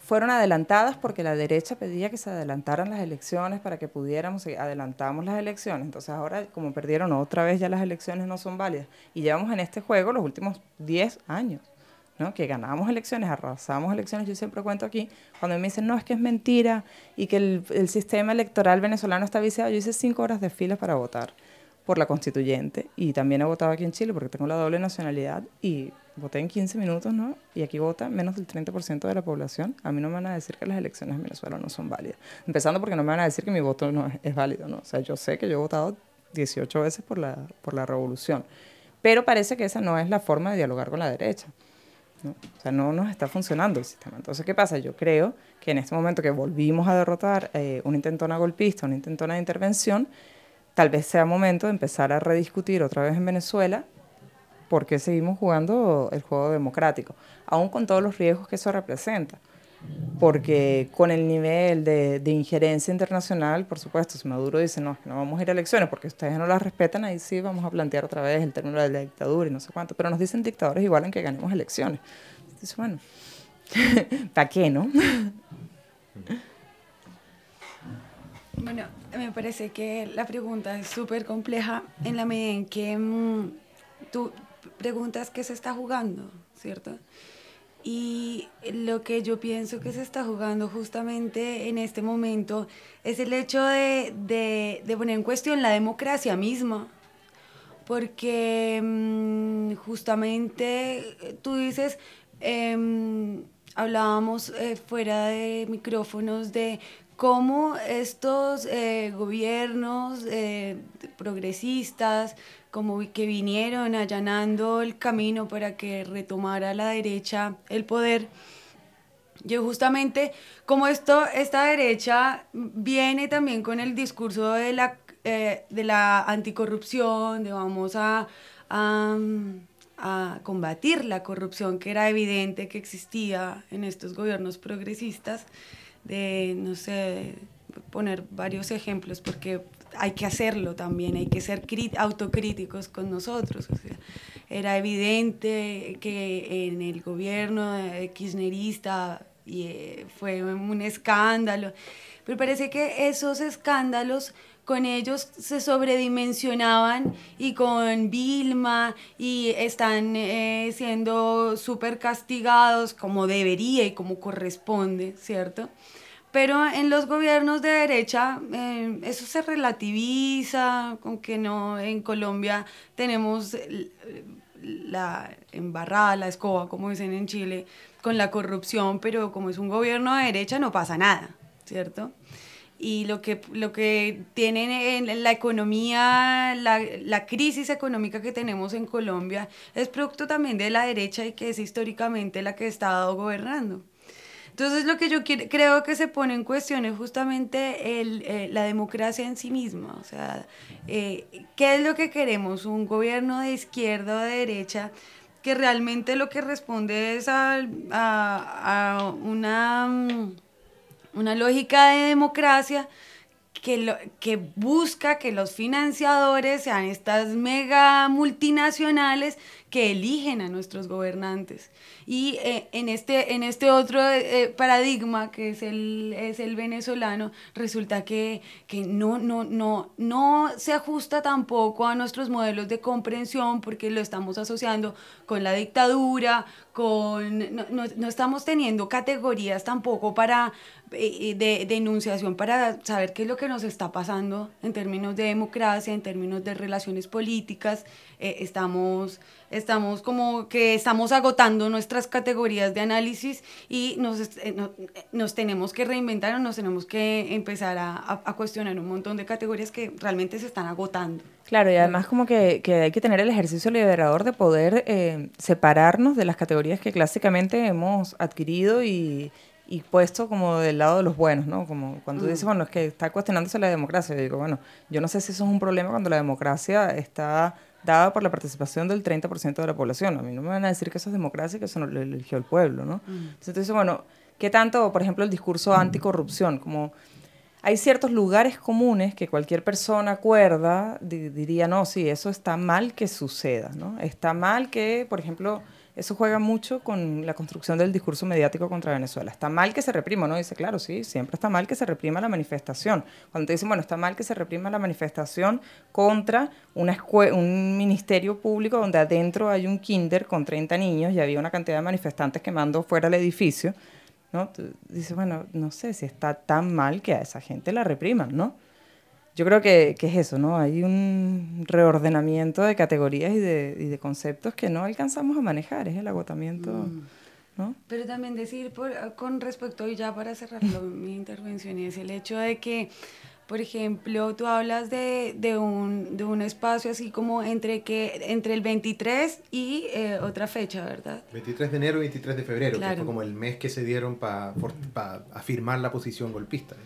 fueron adelantadas porque la derecha pedía que se adelantaran las elecciones para que pudiéramos, adelantamos las elecciones. Entonces ahora, como perdieron otra vez, ya las elecciones no son válidas. Y llevamos en este juego los últimos 10 años. ¿No? que ganamos elecciones, arrasamos elecciones, yo siempre cuento aquí, cuando me dicen, no, es que es mentira y que el, el sistema electoral venezolano está viciado, yo hice cinco horas de fila para votar por la constituyente y también he votado aquí en Chile porque tengo la doble nacionalidad y voté en 15 minutos, ¿no? Y aquí vota menos del 30% de la población. A mí no me van a decir que las elecciones en Venezuela no son válidas. Empezando porque no me van a decir que mi voto no es, es válido, ¿no? O sea, yo sé que yo he votado 18 veces por la, por la revolución. Pero parece que esa no es la forma de dialogar con la derecha. ¿No? O sea, no nos está funcionando el sistema. Entonces, ¿qué pasa? Yo creo que en este momento que volvimos a derrotar eh, una intentona golpista, una intentona de intervención, tal vez sea momento de empezar a rediscutir otra vez en Venezuela por qué seguimos jugando el juego democrático, aún con todos los riesgos que eso representa. Porque con el nivel de, de, injerencia internacional, por supuesto, si Maduro dice, no, no vamos a ir a elecciones porque ustedes no las respetan, ahí sí vamos a plantear otra vez el término de la dictadura y no sé cuánto. Pero nos dicen dictadores igual en que ganemos elecciones. Entonces, bueno, ¿para qué, no? Bueno, me parece que la pregunta es súper compleja en la medida en que mmm, tú preguntas qué se está jugando, ¿cierto? Y lo que yo pienso que se está jugando justamente en este momento es el hecho de, de, poner en cuestión la democracia misma. Porque mmm, justamente tú dices, eh, hablábamos eh, fuera de micrófonos de cómo estos eh, gobiernos eh, progresistas, como que vinieron allanando el camino para que retomara la derecha el poder. Yo justamente, como esto, esta derecha viene también con el discurso de la, eh, de la anticorrupción, de vamos a, a, a combatir la corrupción que era evidente que existía en estos gobiernos progresistas, de, no sé, poner varios ejemplos, porque hay que hacerlo también, hay que ser autocríticos con nosotros. O sea, era evidente que en el gobierno kirchnerista y, eh, fue un escándalo, pero parece que esos escándalos con ellos se sobredimensionaban y con Vilma y están eh, siendo súper castigados como debería y como corresponde, ¿cierto? Pero en los gobiernos de derecha eh, eso se relativiza, con que no, en Colombia tenemos la embarrada, la escoba, como dicen en Chile, con la corrupción, pero como es un gobierno de derecha no pasa nada, ¿cierto? y lo que, lo que tienen en la economía, la, la, crisis económica que tenemos en Colombia es producto también de la derecha y que es históricamente la que ha estado gobernando. Entonces lo que yo quiero- creo que se pone en cuestión es justamente el, eh, la democracia en sí misma. O sea, eh, ¿qué es lo que queremos? ¿Un gobierno de izquierda o de derecha? que realmente lo que responde es al- a, a una, mm, una lógica de democracia que, lo, que busca que los financiadores sean estas mega multinacionales que eligen a nuestros gobernantes. Y eh, en, este, en este otro eh, paradigma, que es el, es el venezolano, resulta que, que no, no, no, no se ajusta tampoco a nuestros modelos de comprensión porque lo estamos asociando con la dictadura, con, no, no- no estamos teniendo categorías tampoco para eh, de, de enunciación para saber qué es lo que nos está pasando en términos de democracia, en términos de relaciones políticas. Eh, estamos, estamos como que estamos agotando nuestras categorías de análisis y nos, eh, no- eh, nos tenemos que reinventar o nos tenemos que empezar a, a- a cuestionar un montón de categorías que realmente se están agotando. Claro, y además como que, que hay que tener el ejercicio liberador de poder eh, separarnos de las categorías que clásicamente hemos adquirido y, y puesto como del lado de los buenos, ¿no? Como cuando dices, bueno, es que está cuestionándose la democracia. Yo digo, bueno, yo no sé si eso es un problema cuando la democracia está dada por la participación del 30% de la población. A mí no me van a decir que eso es democracia y que eso no lo eligió el pueblo, ¿no? Entonces, tú dices, bueno, ¿qué tanto, por ejemplo, el discurso anticorrupción? Como hay ciertos lugares comunes que cualquier persona acuerda, di- diría, no, sí, eso está mal que suceda, ¿no? Está mal que, por ejemplo, eso juega mucho con la construcción del discurso mediático contra Venezuela. Está mal que se reprima, ¿no? Dice, claro, sí, siempre está mal que se reprima la manifestación. Cuando te dicen, bueno, está mal que se reprima la manifestación contra una un ministerio público donde adentro hay un kinder con 30 niños y había una cantidad de manifestantes quemando fuera el edificio, ¿no? Dices, bueno, no sé si está tan mal que a esa gente la repriman, ¿no? Yo creo que, que es eso, ¿no? Hay un reordenamiento de categorías y de, y de conceptos que no alcanzamos a manejar, es el agotamiento, ¿no? Pero también decir por- con respecto, y ya para cerrar mi intervención, es el hecho de que, por ejemplo, tú hablas de, de, un, de un espacio así como entre, que, entre el 23 y eh, otra fecha, ¿verdad? 23 de enero y 23 de febrero, Claro. que fue como el mes que se dieron para afirmar la posición golpista.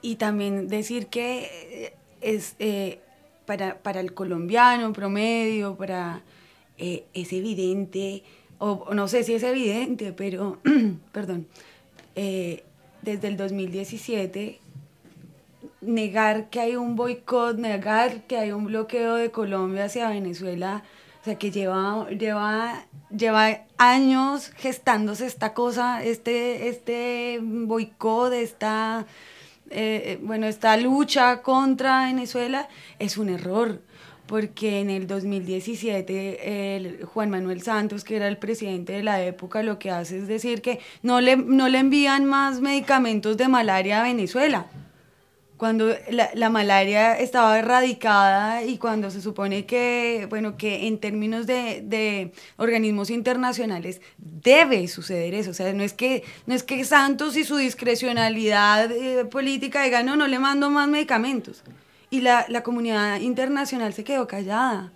Y también decir que eh, es eh, para, para el colombiano promedio, para eh, es evidente, o, no sé si es evidente, pero, perdón, desde el 2017 negar que hay un boicot, negar que hay un bloqueo de Colombia hacia Venezuela, o sea, que lleva, lleva, lleva años gestándose esta cosa, este, este boicot, esta, eh, eh, bueno, esta lucha contra Venezuela, es un error. Porque en el 2017 el Juan Manuel Santos, que era el presidente de la época, lo que hace es decir que no le, no le envían más medicamentos de malaria a Venezuela cuando la, la malaria estaba erradicada y cuando se supone que, bueno, que en términos de, de organismos internacionales debe suceder eso. O sea, no es que, no es que Santos y su discrecionalidad eh, política digan, no, no le mando más medicamentos. Y la, la comunidad internacional se quedó callada.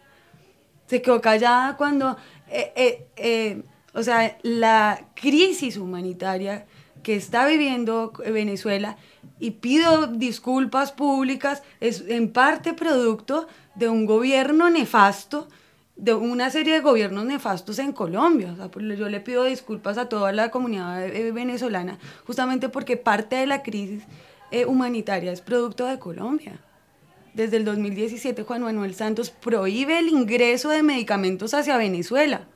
Se quedó callada cuando, eh, eh, eh, o sea, la crisis humanitaria que está viviendo Venezuela, y pido disculpas públicas, es en parte producto de un gobierno nefasto, de una serie de gobiernos nefastos en Colombia. Yo le pido disculpas a toda la comunidad eh, venezolana, justamente porque parte de la crisis eh, humanitaria es producto de Colombia. Desde el 2017 Juan Manuel Santos prohíbe el ingreso de medicamentos hacia Venezuela.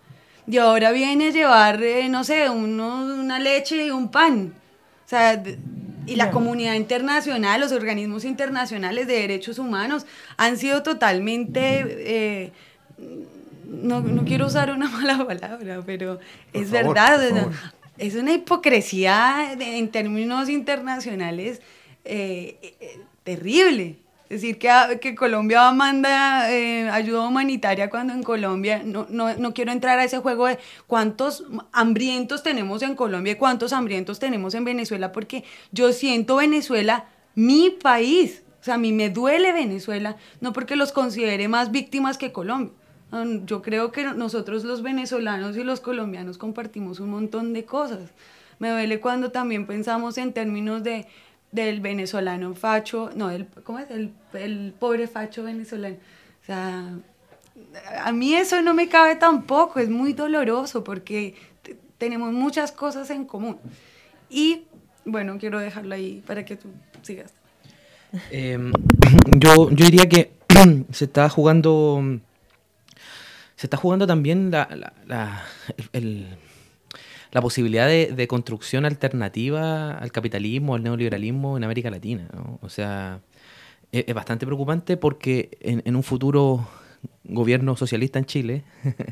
Y ahora viene a llevar, eh, no sé, uno- una leche y un pan. O sea, y la comunidad internacional, los organismos internacionales de derechos humanos han sido totalmente... eh, no, no quiero usar una mala palabra, pero Por es favor, verdad. es una hipocresía de- en términos internacionales eh, eh, terrible. Decir, que, que Colombia manda eh, ayuda humanitaria cuando en Colombia, no, no, no quiero entrar a ese juego de cuántos hambrientos tenemos en Colombia y cuántos hambrientos tenemos en Venezuela, porque yo siento Venezuela mi país. O sea, a mí me duele Venezuela, no porque los considere más víctimas que Colombia. Yo creo que nosotros los venezolanos y los colombianos compartimos un montón de cosas. Me duele cuando también pensamos en términos de del venezolano facho, no, el, ¿cómo es? El, el pobre facho venezolano. O sea, a mí eso no me cabe tampoco, es muy doloroso porque te- tenemos muchas cosas en común. Y bueno, quiero dejarlo ahí para que tú sigas. Eh, yo, yo diría que se está jugando. Se está jugando también la, la, la posibilidad de, de construcción alternativa al capitalismo, al neoliberalismo en América Latina. ¿no? O sea, es, es bastante preocupante porque en, en un futuro gobierno socialista en Chile.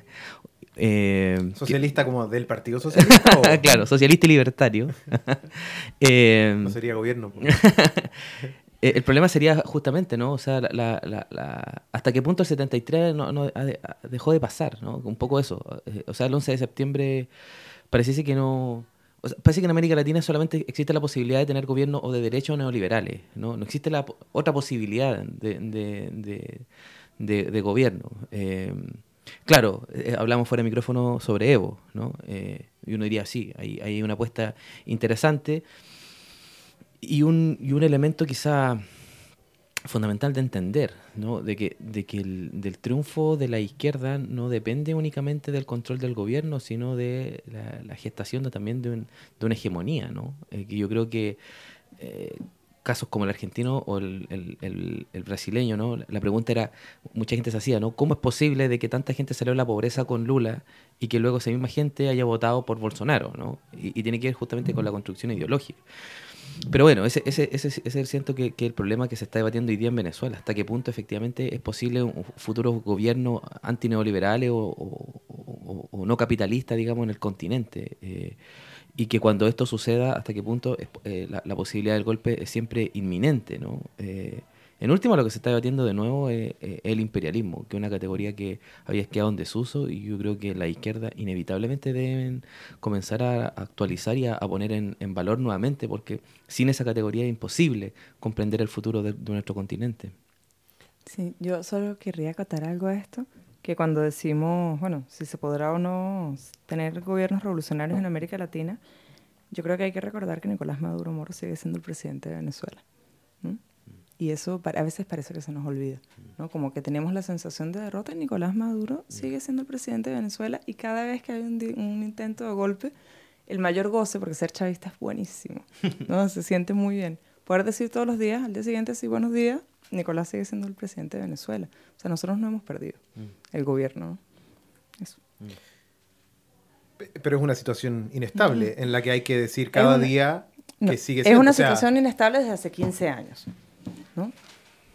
eh, ¿Socialista como del Partido Socialista? o claro, socialista y libertario. eh, No sería gobierno. po. Eh, El problema sería justamente, ¿no? O sea, la, la- la- la- hasta qué punto el 73 no, no dejó de pasar, ¿no? Un poco eso. Eh, O sea, el 11 de septiembre pareciese que no... parece que en América Latina solamente existe la posibilidad de tener gobierno o de derecha o neoliberales, ¿no? No existe la otra posibilidad de- de- de gobierno. Eh, claro, eh, hablamos fuera de micrófono sobre Evo, ¿no? Eh, y uno diría, sí, hay, hay una apuesta interesante y un, y un elemento quizá fundamental de entender, ¿no? de que, de que el, del triunfo de la izquierda no depende únicamente del control del gobierno, sino de la, gestación de, también de, un- de una hegemonía. ¿no? Eh, yo creo que eh, casos como el argentino o el, el- el- el brasileño, ¿no? la pregunta era, mucha gente se hacía, ¿no? ¿cómo es posible de que tanta gente salió de la pobreza con Lula y que luego esa misma gente haya votado por Bolsonaro? ¿no? Y, y tiene que ver justamente con la construcción ideológica. Pero bueno, ese, ese, ese, ese es siento que, el problema que se está debatiendo hoy día en Venezuela. ¿Hasta qué punto efectivamente es posible un futuro gobierno antineoliberales o, o, no capitalista, digamos, en el continente? Eh, y que cuando esto suceda, hasta qué punto eh, la, la posibilidad del golpe es siempre inminente, ¿no? Eh, en último, lo que se está debatiendo de nuevo es eh, el imperialismo, que es una categoría que había quedado en desuso y yo creo que la izquierda inevitablemente deben comenzar a actualizar y a, poner en, valor nuevamente, porque sin esa categoría es imposible comprender el futuro de, de nuestro continente. Sí, yo solo querría acotar algo a esto, que cuando decimos, bueno, si se podrá o no tener gobiernos revolucionarios en América Latina, yo creo que hay que recordar que Nicolás Maduro Moro sigue siendo el presidente de Venezuela. Y eso a veces parece que se nos olvida, ¿no? Como que tenemos la sensación de derrota y Nicolás Maduro sigue siendo el presidente de Venezuela y cada vez que hay un, intento de golpe, el mayor goce, porque ser chavista es buenísimo, ¿no? Se siente muy bien. Poder decir todos los días, al día siguiente, sí, buenos días, Nicolás sigue siendo el presidente de Venezuela. O sea, nosotros no hemos perdido el gobierno. ¿no? Eso. Pe- Pero es una situación inestable en la que hay que decir cada una- día No, que sigue es siendo. una o sea, situación inestable desde hace 15 años. ¿No?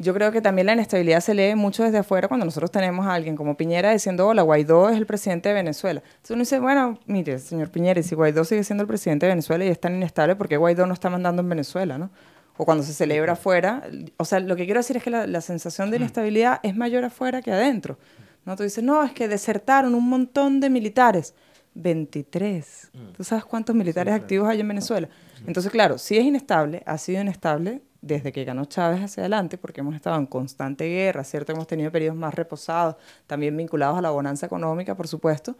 Yo creo que también la inestabilidad se lee mucho desde afuera cuando nosotros tenemos a alguien como Piñera diciendo, hola, Guaidó es el presidente de Venezuela. Entonces uno dice, bueno, mire, señor Piñera, y si Guaidó sigue siendo el presidente de Venezuela y es tan inestable, ¿por qué Guaidó no está mandando en Venezuela? ¿no? O cuando se celebra afuera. O sea, lo que quiero decir es que la, la sensación de inestabilidad es mayor afuera que adentro. ¿no? Tú dices, no, es que desertaron un montón de militares. 23. ¿Tú sabes cuántos militares activos hay en Venezuela? Entonces, claro, sí es inestable, ha sido inestable desde que ganó Chávez hacia adelante, porque hemos estado en constante guerra, ¿cierto? Hemos tenido periodos más reposados, también vinculados a la bonanza económica, por supuesto,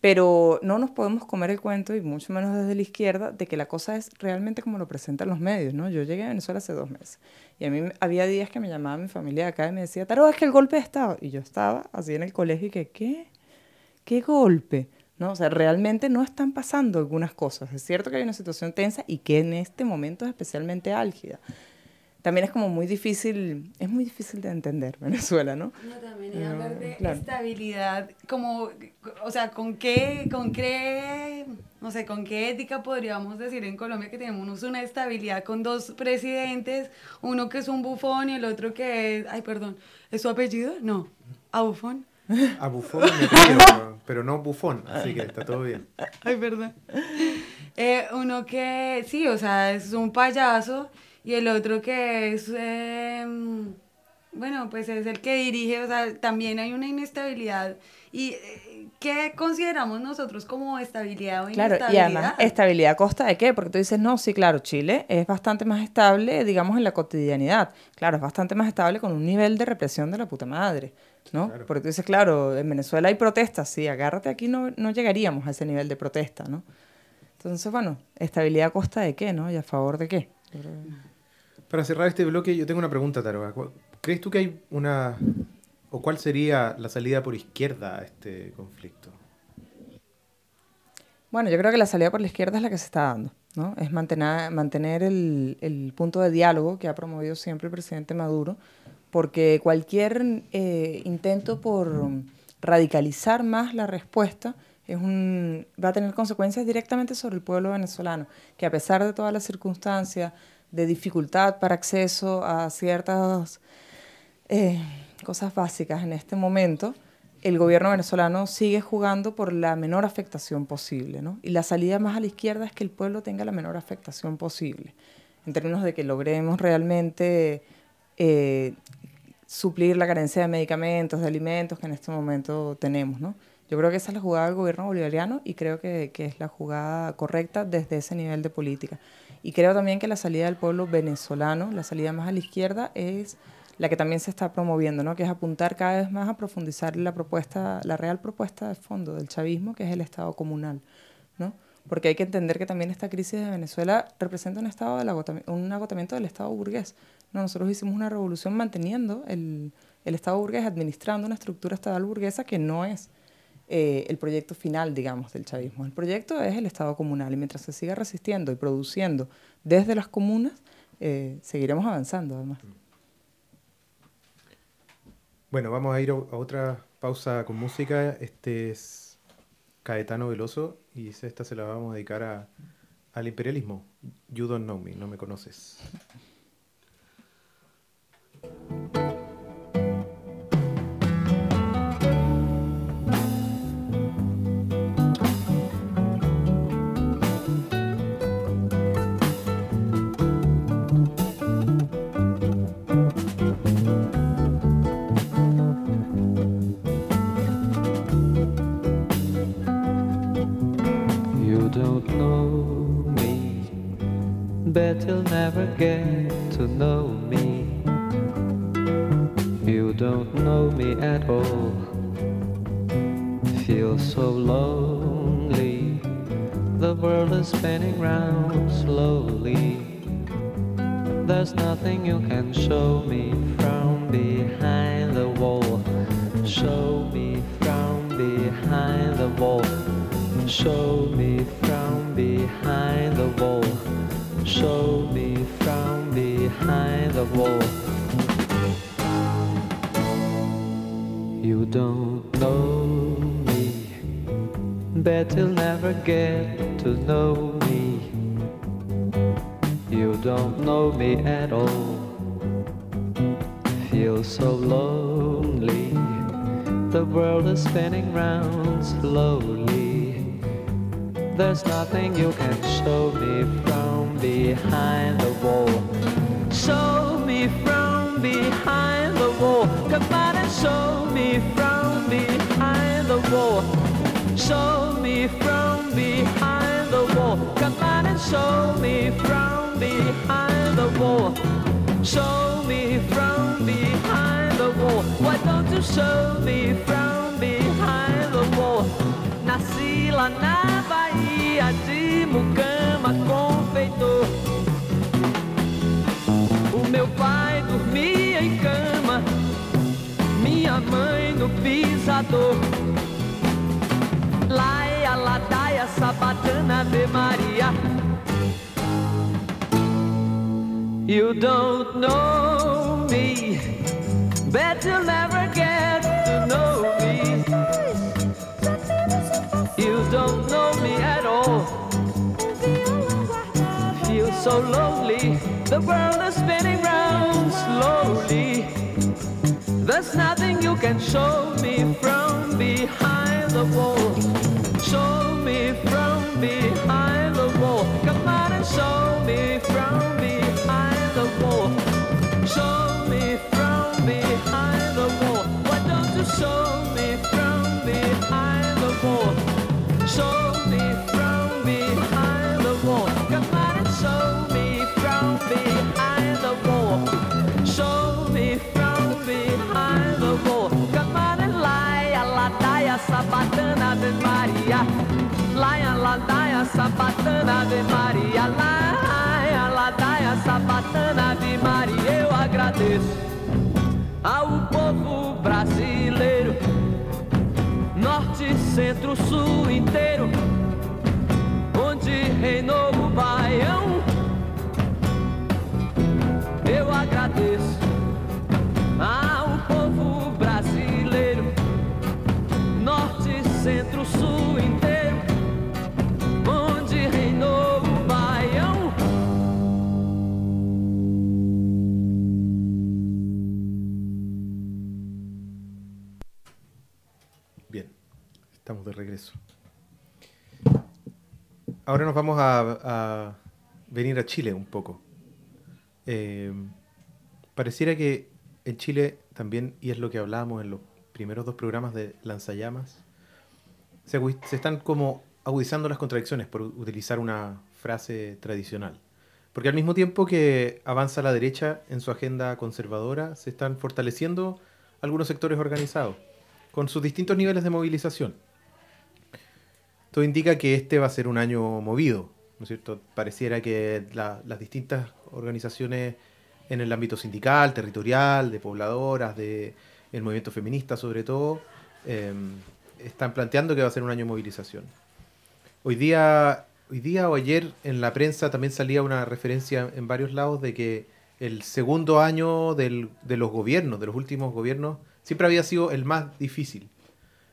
pero no nos podemos comer el cuento, y mucho menos desde la izquierda, de que la cosa es realmente como lo presentan los medios, ¿no? Yo llegué a Venezuela hace dos meses, y a mí había días que me llamaba mi familia acá y me decía, Taro, es que el golpe de y yo estaba así en el colegio y que, ¿qué? ¿Qué golpe? ¿No? O sea, realmente no están pasando algunas cosas. Es cierto que hay una situación tensa y que en este momento es especialmente álgida. También es como muy difícil, es muy difícil de entender Venezuela, ¿no? No, también y Ah, hablar de claro. estabilidad, como, o sea, con qué, con qué, no sé, con qué ética podríamos decir en Colombia que tenemos una estabilidad con dos presidentes, uno que es un bufón y el otro que es, ay, perdón, ¿es su apellido? No, a bufón. A bufón, me pero no bufón, así que está todo bien. Ay, perdón. Eh, uno que, sí, o sea, es un payaso y el otro que es, eh, bueno, pues es el que dirige, o sea, también hay una inestabilidad. ¿Y eh, qué consideramos nosotros como estabilidad o Claro, y inestabilidad? además, ¿estabilidad a costa de qué? Porque tú dices, no, sí, claro, Chile es bastante más estable, digamos, en la cotidianidad. Claro, es bastante más estable con un nivel de represión de la puta madre, ¿no? Claro. Porque tú dices, claro, en Venezuela hay protestas, sí, agárrate, aquí no, no llegaríamos a ese nivel de protesta, ¿no? Entonces, bueno, estabilidad a costa de qué, ¿no? Y a favor de qué. Para cerrar este bloque, yo tengo una pregunta, Taroa. ¿Cu- ¿Crees tú que hay una... o cuál sería la salida por izquierda a este conflicto? Bueno, yo creo que la salida por la izquierda es la que se está dando, ¿no? Es mantener, mantener el, el punto de diálogo que ha promovido siempre el presidente Maduro, porque cualquier eh, intento por radicalizar más la respuesta es un, va a tener consecuencias directamente sobre el pueblo venezolano, que a pesar de todas las circunstancias de dificultad para acceso a ciertas eh, cosas básicas en este momento, el gobierno venezolano sigue jugando por la menor afectación posible, ¿no? Y la salida más a la izquierda es que el pueblo tenga la menor afectación posible, en términos de que logremos realmente eh, suplir la carencia de medicamentos, de alimentos que en este momento tenemos, ¿no? Yo creo que esa es la jugada del gobierno bolivariano y creo que, que es la jugada correcta desde ese nivel de política. Y creo también que la salida del pueblo venezolano, la salida más a la izquierda, es la que también se está promoviendo, ¿no? que es apuntar cada vez más a profundizar la propuesta, la real propuesta de fondo del chavismo, que es el Estado comunal. ¿no? Porque hay que entender que también esta crisis de Venezuela representa un, estado del agotami- un agotamiento del Estado burgués. ¿no? Nosotros hicimos una revolución manteniendo el, el Estado burgués, administrando una estructura estatal burguesa que no es eh, el proyecto final, digamos, del chavismo. El proyecto es el Estado comunal y mientras se siga resistiendo y produciendo desde las comunas, eh, seguiremos avanzando además. Bueno, vamos a ir a otra pausa con música. Este es Caetano Veloso y esta se la vamos a dedicar al imperialismo. You don't know me, no me conoces. Yeah. Laia, ladaia, sabatana, Ave Maria. You don't know me, bet you'll never get to know me. You don't know me at all. Feel so lonely, the world is spinning round slowly. There's nothing you can show me from behind the wall. Show me from behind the wall. Come on and show me from behind sabatana, Ave Maria. Lie, ladaia, sabatana. Ave Maria, eu agradeço ao povo brasileiro, norte, centro, sul inteiro, onde reinou regreso. Ahora nos vamos a, a venir a Chile un poco. Eh, pareciera que en Chile también, y es lo que hablábamos en los primeros dos programas de Lanzallamas, se, se están como agudizando las contradicciones por utilizar una frase tradicional. Porque al mismo tiempo que avanza la derecha en su agenda conservadora, se están fortaleciendo algunos sectores organizados con sus distintos niveles de movilización. Todo indica que este va a ser un año movido, ¿no es cierto? Pareciera que la- las distintas organizaciones en el ámbito sindical, territorial, de pobladoras, de movimiento feminista sobre todo, eh, están planteando que va a ser un año de movilización. Hoy día, hoy día o ayer en la prensa también salía una referencia en varios lados de que el segundo año del- de los gobiernos, de los últimos gobiernos, siempre había sido el más difícil.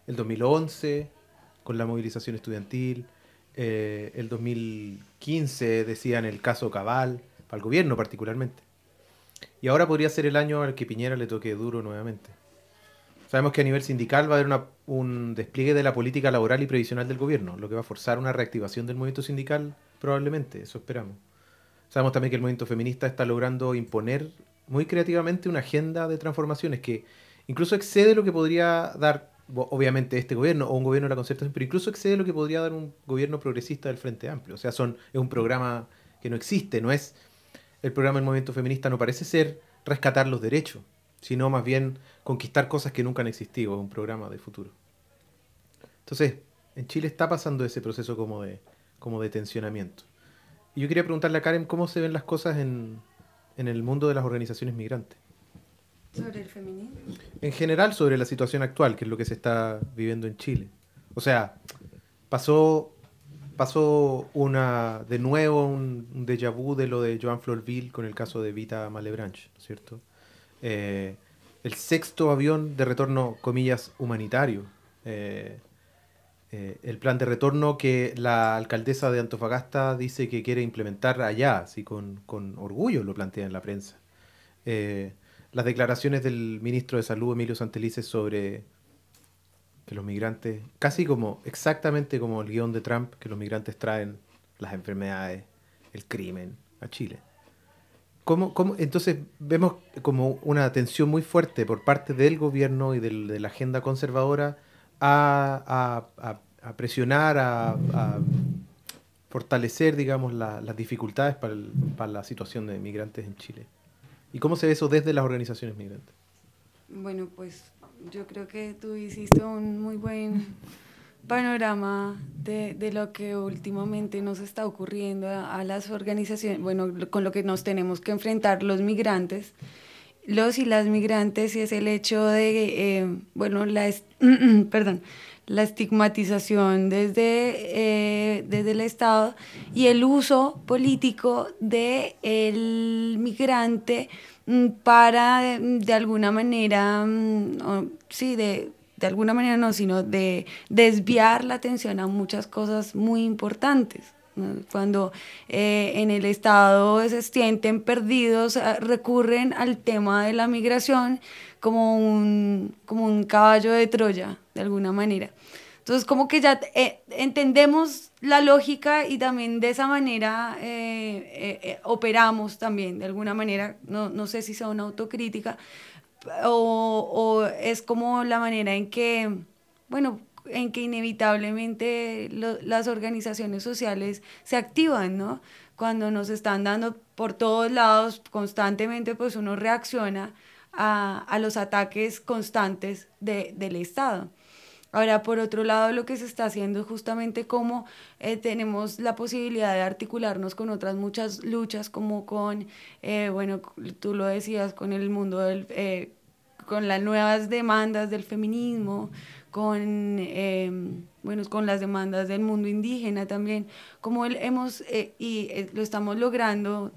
El 2011, con la movilización estudiantil, eh, el 2015 decían el caso Cabal, para el gobierno particularmente. Y ahora podría ser el año al que Piñera le toque duro nuevamente. Sabemos que a nivel sindical va a haber un despliegue de la política laboral y previsional del gobierno, lo que va a forzar una reactivación del movimiento sindical, probablemente, eso esperamos. Sabemos también que el movimiento feminista está logrando imponer muy creativamente una agenda de transformaciones que incluso excede lo que podría dar, obviamente, este gobierno o un gobierno de la concertación, pero incluso excede lo que podría dar un gobierno progresista del Frente Amplio. O sea, son, es un programa que no existe, no es el programa del movimiento feminista, no parece ser rescatar los derechos, sino más bien conquistar cosas que nunca han existido, es un programa de futuro. Entonces, en Chile está pasando ese proceso como de, como de tensionamiento. Y yo quería preguntarle a Karen cómo se ven las cosas en, en el mundo de las organizaciones migrantes. Sobre el feminismo. En general, sobre la situación actual, que es lo que se está viviendo en Chile. O sea, pasó, pasó una, de nuevo un, un déjà vu de lo de Joan Florville con el caso de Vita Malebranche, ¿no es cierto? Eh, el sexto avión de retorno, comillas, humanitario. Eh, eh, el plan de retorno que la alcaldesa de Antofagasta dice que quiere implementar allá, así con, con orgullo lo plantea en la prensa. Las declaraciones del ministro de Salud, Emilio Santelices, sobre que los migrantes, casi como, exactamente como el guion de Trump, que los migrantes traen las enfermedades, el crimen a Chile. ¿Cómo, cómo- entonces vemos como una tensión muy fuerte por parte del gobierno y del- de la agenda conservadora a, a- a- presionar, a, fortalecer, digamos, la- las dificultades para, para la situación de migrantes en Chile. ¿Y cómo se ve eso desde las organizaciones migrantes? Bueno, pues yo creo que tú hiciste un muy buen panorama de, de lo que últimamente nos está ocurriendo a, las organizaciones, bueno, con lo que nos tenemos que enfrentar los migrantes, los y las migrantes, y es el hecho de, eh, bueno, la, perdón, la estigmatización desde, eh, desde el Estado y el uso político del el migrante mm, para de, de alguna manera, mm, sí, de, de alguna manera no, sino de desviar la atención a muchas cosas muy importantes. Cuando eh, en el Estado se sienten perdidos, ah, recurren al tema de la migración como un, como un caballo de Troya, de alguna manera. Entonces, como que ya eh, entendemos la lógica y también de esa manera eh, eh, eh, operamos también, de alguna manera, no, no sé si sea una autocrítica, o, o es como la manera en que, bueno, en que inevitablemente lo- las organizaciones sociales se activan, ¿no? Cuando nos están dando por todos lados constantemente, pues uno reacciona a, a los ataques constantes de- del Estado. Ahora, por otro lado, lo que se está haciendo es justamente como eh, tenemos la posibilidad de articularnos con otras muchas luchas, como con, eh, bueno, tú lo decías, con el mundo del... eh, con las nuevas demandas del feminismo, con, eh, bueno, con las demandas del mundo indígena también, como el- hemos, eh, y eh, lo estamos logrando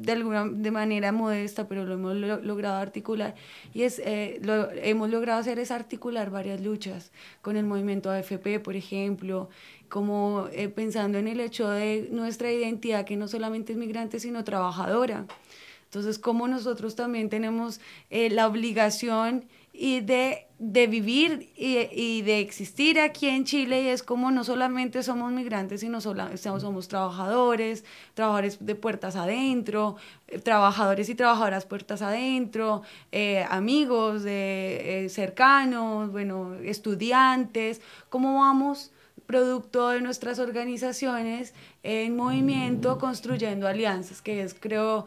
de alguna de manera modesta, pero lo hemos lo- logrado articular, y es, eh, lo hemos logrado hacer es articular varias luchas con el movimiento AFP, por ejemplo, como eh, pensando en el hecho de nuestra identidad, que no solamente es migrante, sino trabajadora. Entonces, como nosotros también tenemos eh, la obligación y de, de vivir y, y de existir aquí en Chile, y es como no solamente somos migrantes, sino sola- somos, trabajadores, trabajadores de puertas adentro, eh, trabajadores y trabajadoras puertas adentro, eh, amigos de, eh, cercanos, bueno, estudiantes, ¿cómo vamos? producto de nuestras organizaciones en movimiento construyendo alianzas, que es creo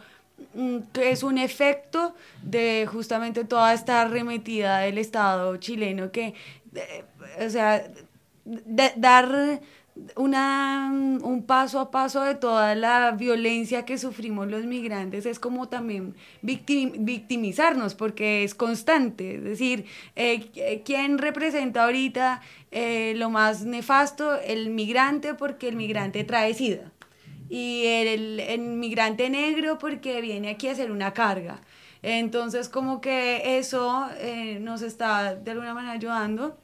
es un efecto de justamente toda esta arremetida del Estado chileno que, eh, o sea, de- dar una, un paso a paso de toda la violencia que sufrimos los migrantes es como también victim- victimizarnos porque es constante. Es decir, eh, ¿quién representa ahorita eh, lo más nefasto? El migrante porque el migrante trae sida y el, el migrante negro porque viene aquí a hacer una carga. Entonces, como que eso eh, nos está de alguna manera ayudando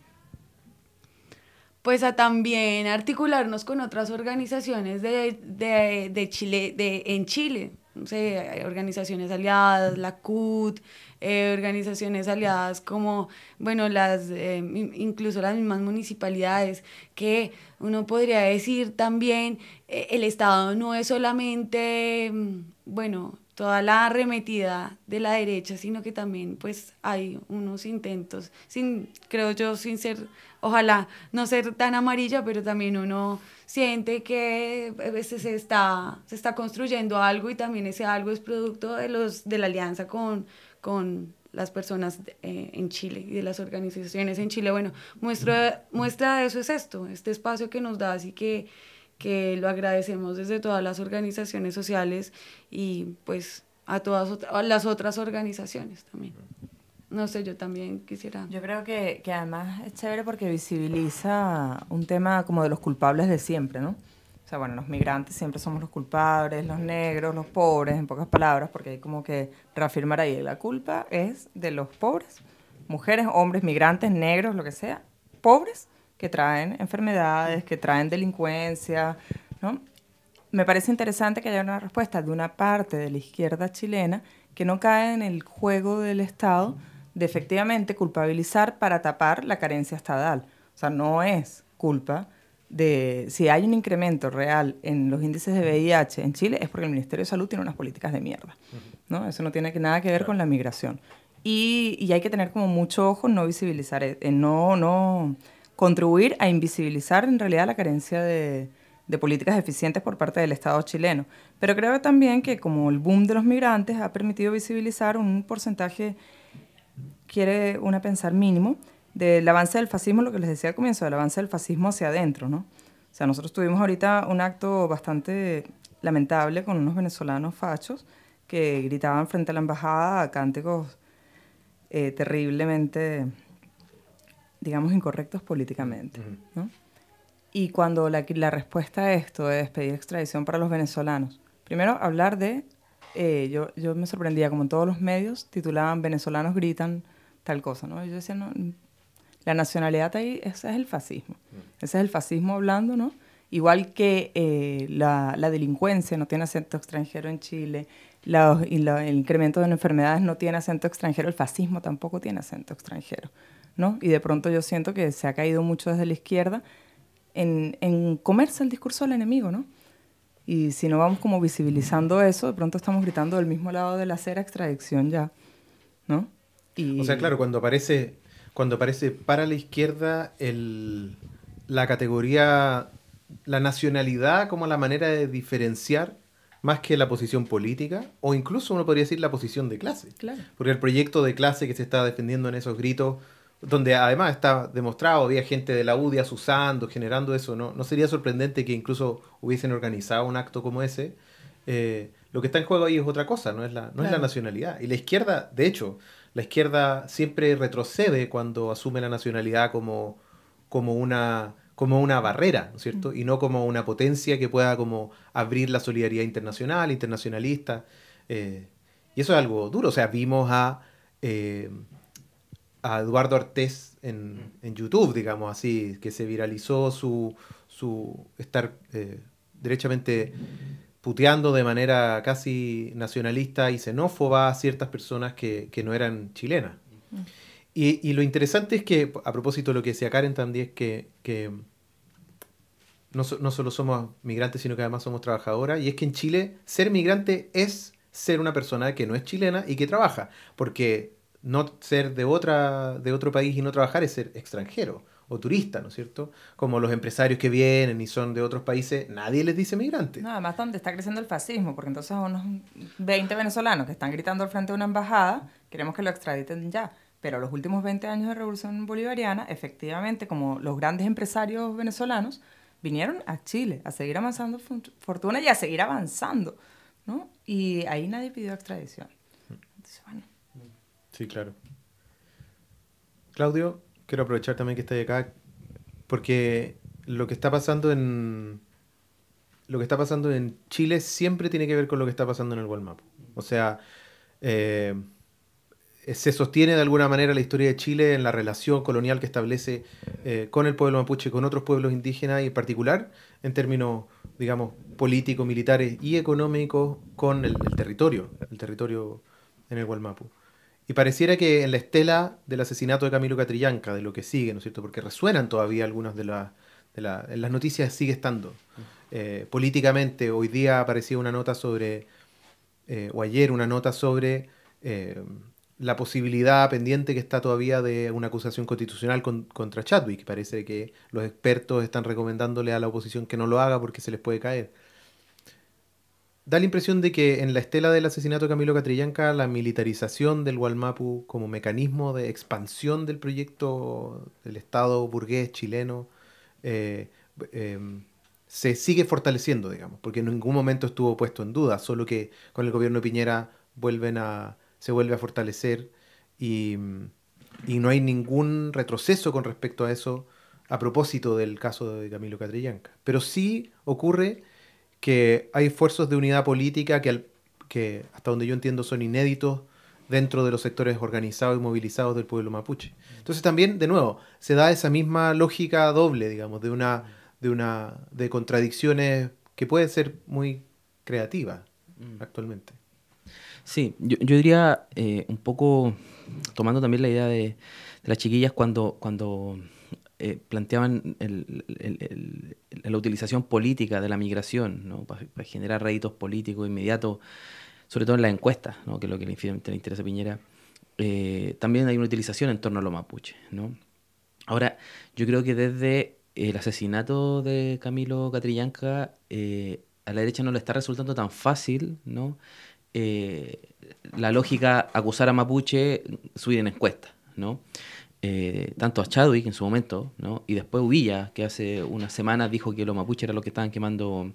pues a también articularnos con otras organizaciones de, de, de Chile, de, en Chile. No sé, organizaciones aliadas, la CUT, eh, organizaciones aliadas como, bueno, las, eh, in- incluso las mismas municipalidades, que uno podría decir también, eh, el Estado no es solamente, mm, bueno, toda la arremetida de la derecha, sino que también pues hay unos intentos, sin, creo yo, sin ser, ojalá no ser tan amarilla, pero también uno siente que a veces se está, se está construyendo algo y también ese algo es producto de, los, de la alianza con, con las personas eh, en Chile y de las organizaciones en Chile. Bueno, muestra, muestra de eso es esto, este espacio que nos da, así que que lo agradecemos desde todas las organizaciones sociales y pues a todas las otras organizaciones también. No sé, yo también quisiera... Yo creo que, que además es chévere porque visibiliza un tema como de los culpables de siempre, ¿no? O sea, bueno, los migrantes siempre somos los culpables, los negros, los pobres, en pocas palabras, porque hay como que reafirmar ahí, la culpa es de los pobres, mujeres, hombres, migrantes, negros, lo que sea, pobres, que traen enfermedades, que traen delincuencia, ¿no? Me parece interesante que haya una respuesta de una parte de la izquierda chilena que no cae en el juego del Estado de efectivamente culpabilizar para tapar la carencia estatal. O sea, no es culpa de si hay un incremento real en los índices de VIH en Chile es porque el Ministerio de Salud tiene unas políticas de mierda. ¿no? Eso no tiene que- nada que ver con la migración. Y, y hay que tener como mucho ojo en no visibilizar, en no, no contribuir a invisibilizar en realidad la carencia de, de políticas eficientes por parte del Estado chileno. Pero creo también que como el boom de los migrantes ha permitido visibilizar un porcentaje, quiere una pensar mínimo, del avance del fascismo, lo que les decía al comienzo, del avance del fascismo hacia adentro, ¿no? O sea, nosotros tuvimos ahorita un acto bastante lamentable con unos venezolanos fachos que gritaban frente a la embajada cánticos eh, terriblemente, digamos, incorrectos políticamente, ¿no? Y cuando la, la respuesta a esto es pedir extradición para los venezolanos, primero hablar de, eh, yo, yo me sorprendía, como en todos los medios titulaban venezolanos gritan tal cosa, ¿no? Y yo decía, no, la nacionalidad ahí, ese es el fascismo. Ese es el fascismo hablando, ¿no? Igual que eh, la, la delincuencia no tiene acento extranjero en Chile, la- y la- el incremento de enfermedades no tiene acento extranjero, el fascismo tampoco tiene acento extranjero, ¿no? Y de pronto yo siento que se ha caído mucho desde la izquierda en, en comerse el discurso del enemigo, ¿no? Y si no vamos como visibilizando eso, de pronto estamos gritando del mismo lado de la acera extradición ya, ¿no? Y, O sea, claro, cuando aparece, cuando aparece para la izquierda el, la categoría, la nacionalidad como la manera de diferenciar más que la posición política, o incluso uno podría decir la posición de clase. Claro. Porque el proyecto de clase que se está defendiendo en esos gritos donde además está demostrado, había gente de la UDIAS usando, generando eso, ¿no? No sería sorprendente que incluso hubiesen organizado un acto como ese. Eh, lo que está en juego ahí es otra cosa, no es, la, no es la nacionalidad. Y la izquierda, de hecho, la izquierda siempre retrocede cuando asume la nacionalidad como, como, una, como una barrera, ¿no es cierto? Y no como una potencia que pueda como abrir la solidaridad internacional, internacionalista. eh, y eso es algo duro. O sea, vimos a, eh, a Eduardo Artés en, en YouTube, digamos así, que se viralizó su, su estar eh, derechamente puteando de manera casi nacionalista y xenófoba a ciertas personas que, que no eran chilenas. Y, y lo interesante es que, a propósito de lo que decía Karen también, es que, que no, no solo somos migrantes, sino que además somos trabajadoras. Y es que en Chile ser migrante es ser una persona que no es chilena y que trabaja. Porque no ser de, otra, de otro país y no trabajar es ser extranjero o turista, ¿no es cierto? Como los empresarios que vienen y son de otros países, nadie les dice migrante. No, además donde está creciendo el fascismo, porque entonces a unos 20 venezolanos que están gritando al frente de una embajada, queremos que lo extraditen ya. Pero los últimos 20 años de revolución bolivariana, efectivamente, como los grandes empresarios venezolanos vinieron a Chile a seguir avanzando fortuna y a seguir avanzando, ¿no? Y ahí nadie pidió extradición. Entonces, bueno, Sí, claro. Claudio, quiero aprovechar también que estás acá porque lo que está pasando en lo que está pasando en Chile siempre tiene que ver con lo que está pasando en el Gualmapu. O sea, eh, se sostiene de alguna manera la historia de Chile en la relación colonial que establece eh, con el pueblo mapuche, con otros pueblos indígenas y en particular en términos, digamos, políticos, militares y económicos con el, el territorio, el territorio en el Gualmapu. Y pareciera que en la estela del asesinato de Camilo Catrillanca, de lo que sigue, ¿no es cierto? Porque resuenan todavía algunas de en las noticias sigue estando. Eh, políticamente, hoy día aparecía una nota sobre, eh, o ayer una nota sobre eh, la posibilidad pendiente que está todavía de una acusación constitucional con- contra Chadwick. Parece que los expertos están recomendándole a la oposición que no lo haga porque se les puede caer. Da la impresión de que en la estela del asesinato de Camilo Catrillanca, la militarización del Gualmapu como mecanismo de expansión del proyecto del Estado burgués chileno eh, eh, se sigue fortaleciendo, digamos, porque en ningún momento estuvo puesto en duda, solo que con el gobierno de Piñera vuelven a, se vuelve a fortalecer y, y no hay ningún retroceso con respecto a eso a propósito del caso de Camilo Catrillanca. Pero sí ocurre que hay esfuerzos de unidad política que, al- que hasta donde yo entiendo son inéditos dentro de los sectores organizados y movilizados del pueblo mapuche. Entonces también, de nuevo, se da esa misma lógica doble, digamos, de una de una de contradicciones que puede ser muy creativa actualmente. Sí, yo, yo diría eh, un poco tomando también la idea de, de las chiquillas cuando, cuando eh, planteaban la utilización política de la migración para, generar réditos políticos inmediatos, sobre todo en las encuestas, que es lo que le, interesa a Piñera. eh, también hay una utilización en torno a los mapuches. Ahora, yo creo que desde el asesinato de Camilo Catrillanca, eh, a la derecha no le está resultando tan fácil. Eh, la lógica acusar a Mapuche subir en encuestas, ¿no? Eh, tanto a Chadwick en su momento, ¿no? Y después Uvilla, que hace unas semanas dijo que los mapuches eran los que estaban quemando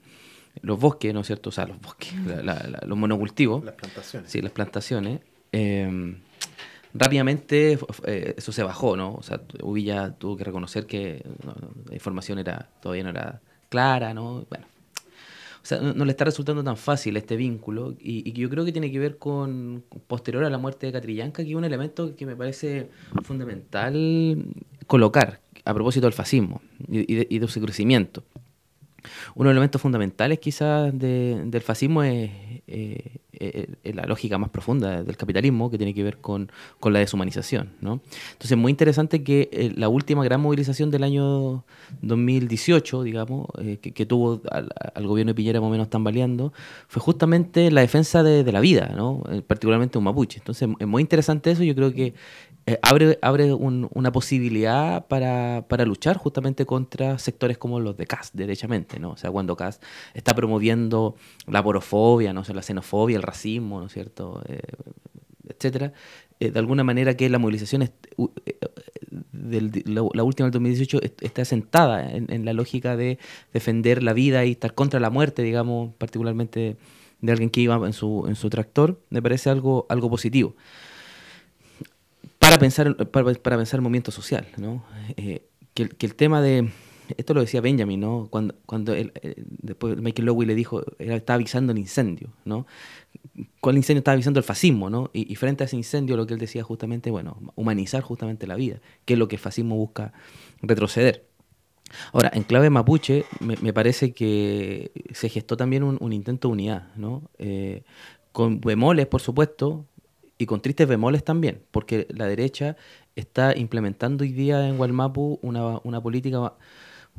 los bosques, ¿no es cierto? O sea, los bosques, la- la- la- los monocultivos. Las plantaciones. Sí, las plantaciones. Eh, rápidamente eh, eso se bajó, ¿no? O sea, Uvilla tuvo que reconocer que no, la información era todavía no era clara, ¿no? Bueno. O sea, no, le está resultando tan fácil este vínculo y, y yo creo que tiene que ver con, posterior a la muerte de Catrillanca, que es un elemento que me parece fundamental colocar a propósito del fascismo y, y de, y de su crecimiento. Uno de los elementos fundamentales quizás de- del fascismo es, eh, eh, eh, la lógica más profunda del capitalismo que tiene que ver con, con la deshumanización. ¿no? Entonces es muy interesante que eh, la última gran movilización del año 2018, digamos, que, que tuvo al, al gobierno de Piñera más o menos tambaleando, fue justamente la defensa de, de la vida, ¿no? Particularmente un mapuche. Entonces es muy interesante eso, yo creo que eh, abre, un- una posibilidad para, para luchar justamente contra sectores como los de CAS, derechamente, ¿no? O sea, cuando CAS está promoviendo la porofobia, ¿no? O la xenofobia, el racismo, ¿no es cierto? Eh, etcétera, eh, de alguna manera que la movilización est- u- del- de la, última del 2018 est- está sentada en, en la lógica de defender la vida y estar contra la muerte, digamos, particularmente de alguien que iba en su, en su tractor, me parece algo, algo positivo. Para pensar, para, pensar el movimiento social, ¿no? Eh, que, el- tema de... Esto lo decía Benjamin, ¿no? Cuando, cuando él, eh, después Michael Lowy le dijo, él estaba avisando el incendio, ¿no? ¿Cuál incendio estaba avisando el fascismo, ¿no? Y, frente a ese incendio lo que él decía justamente, bueno, humanizar justamente la vida, que es lo que el fascismo busca retroceder. Ahora, en clave mapuche, me, me parece que se gestó también un, un intento de unidad, ¿no? Eh, con bemoles, por supuesto, y con tristes bemoles también, porque la derecha está implementando hoy día en Gualmapu una, una política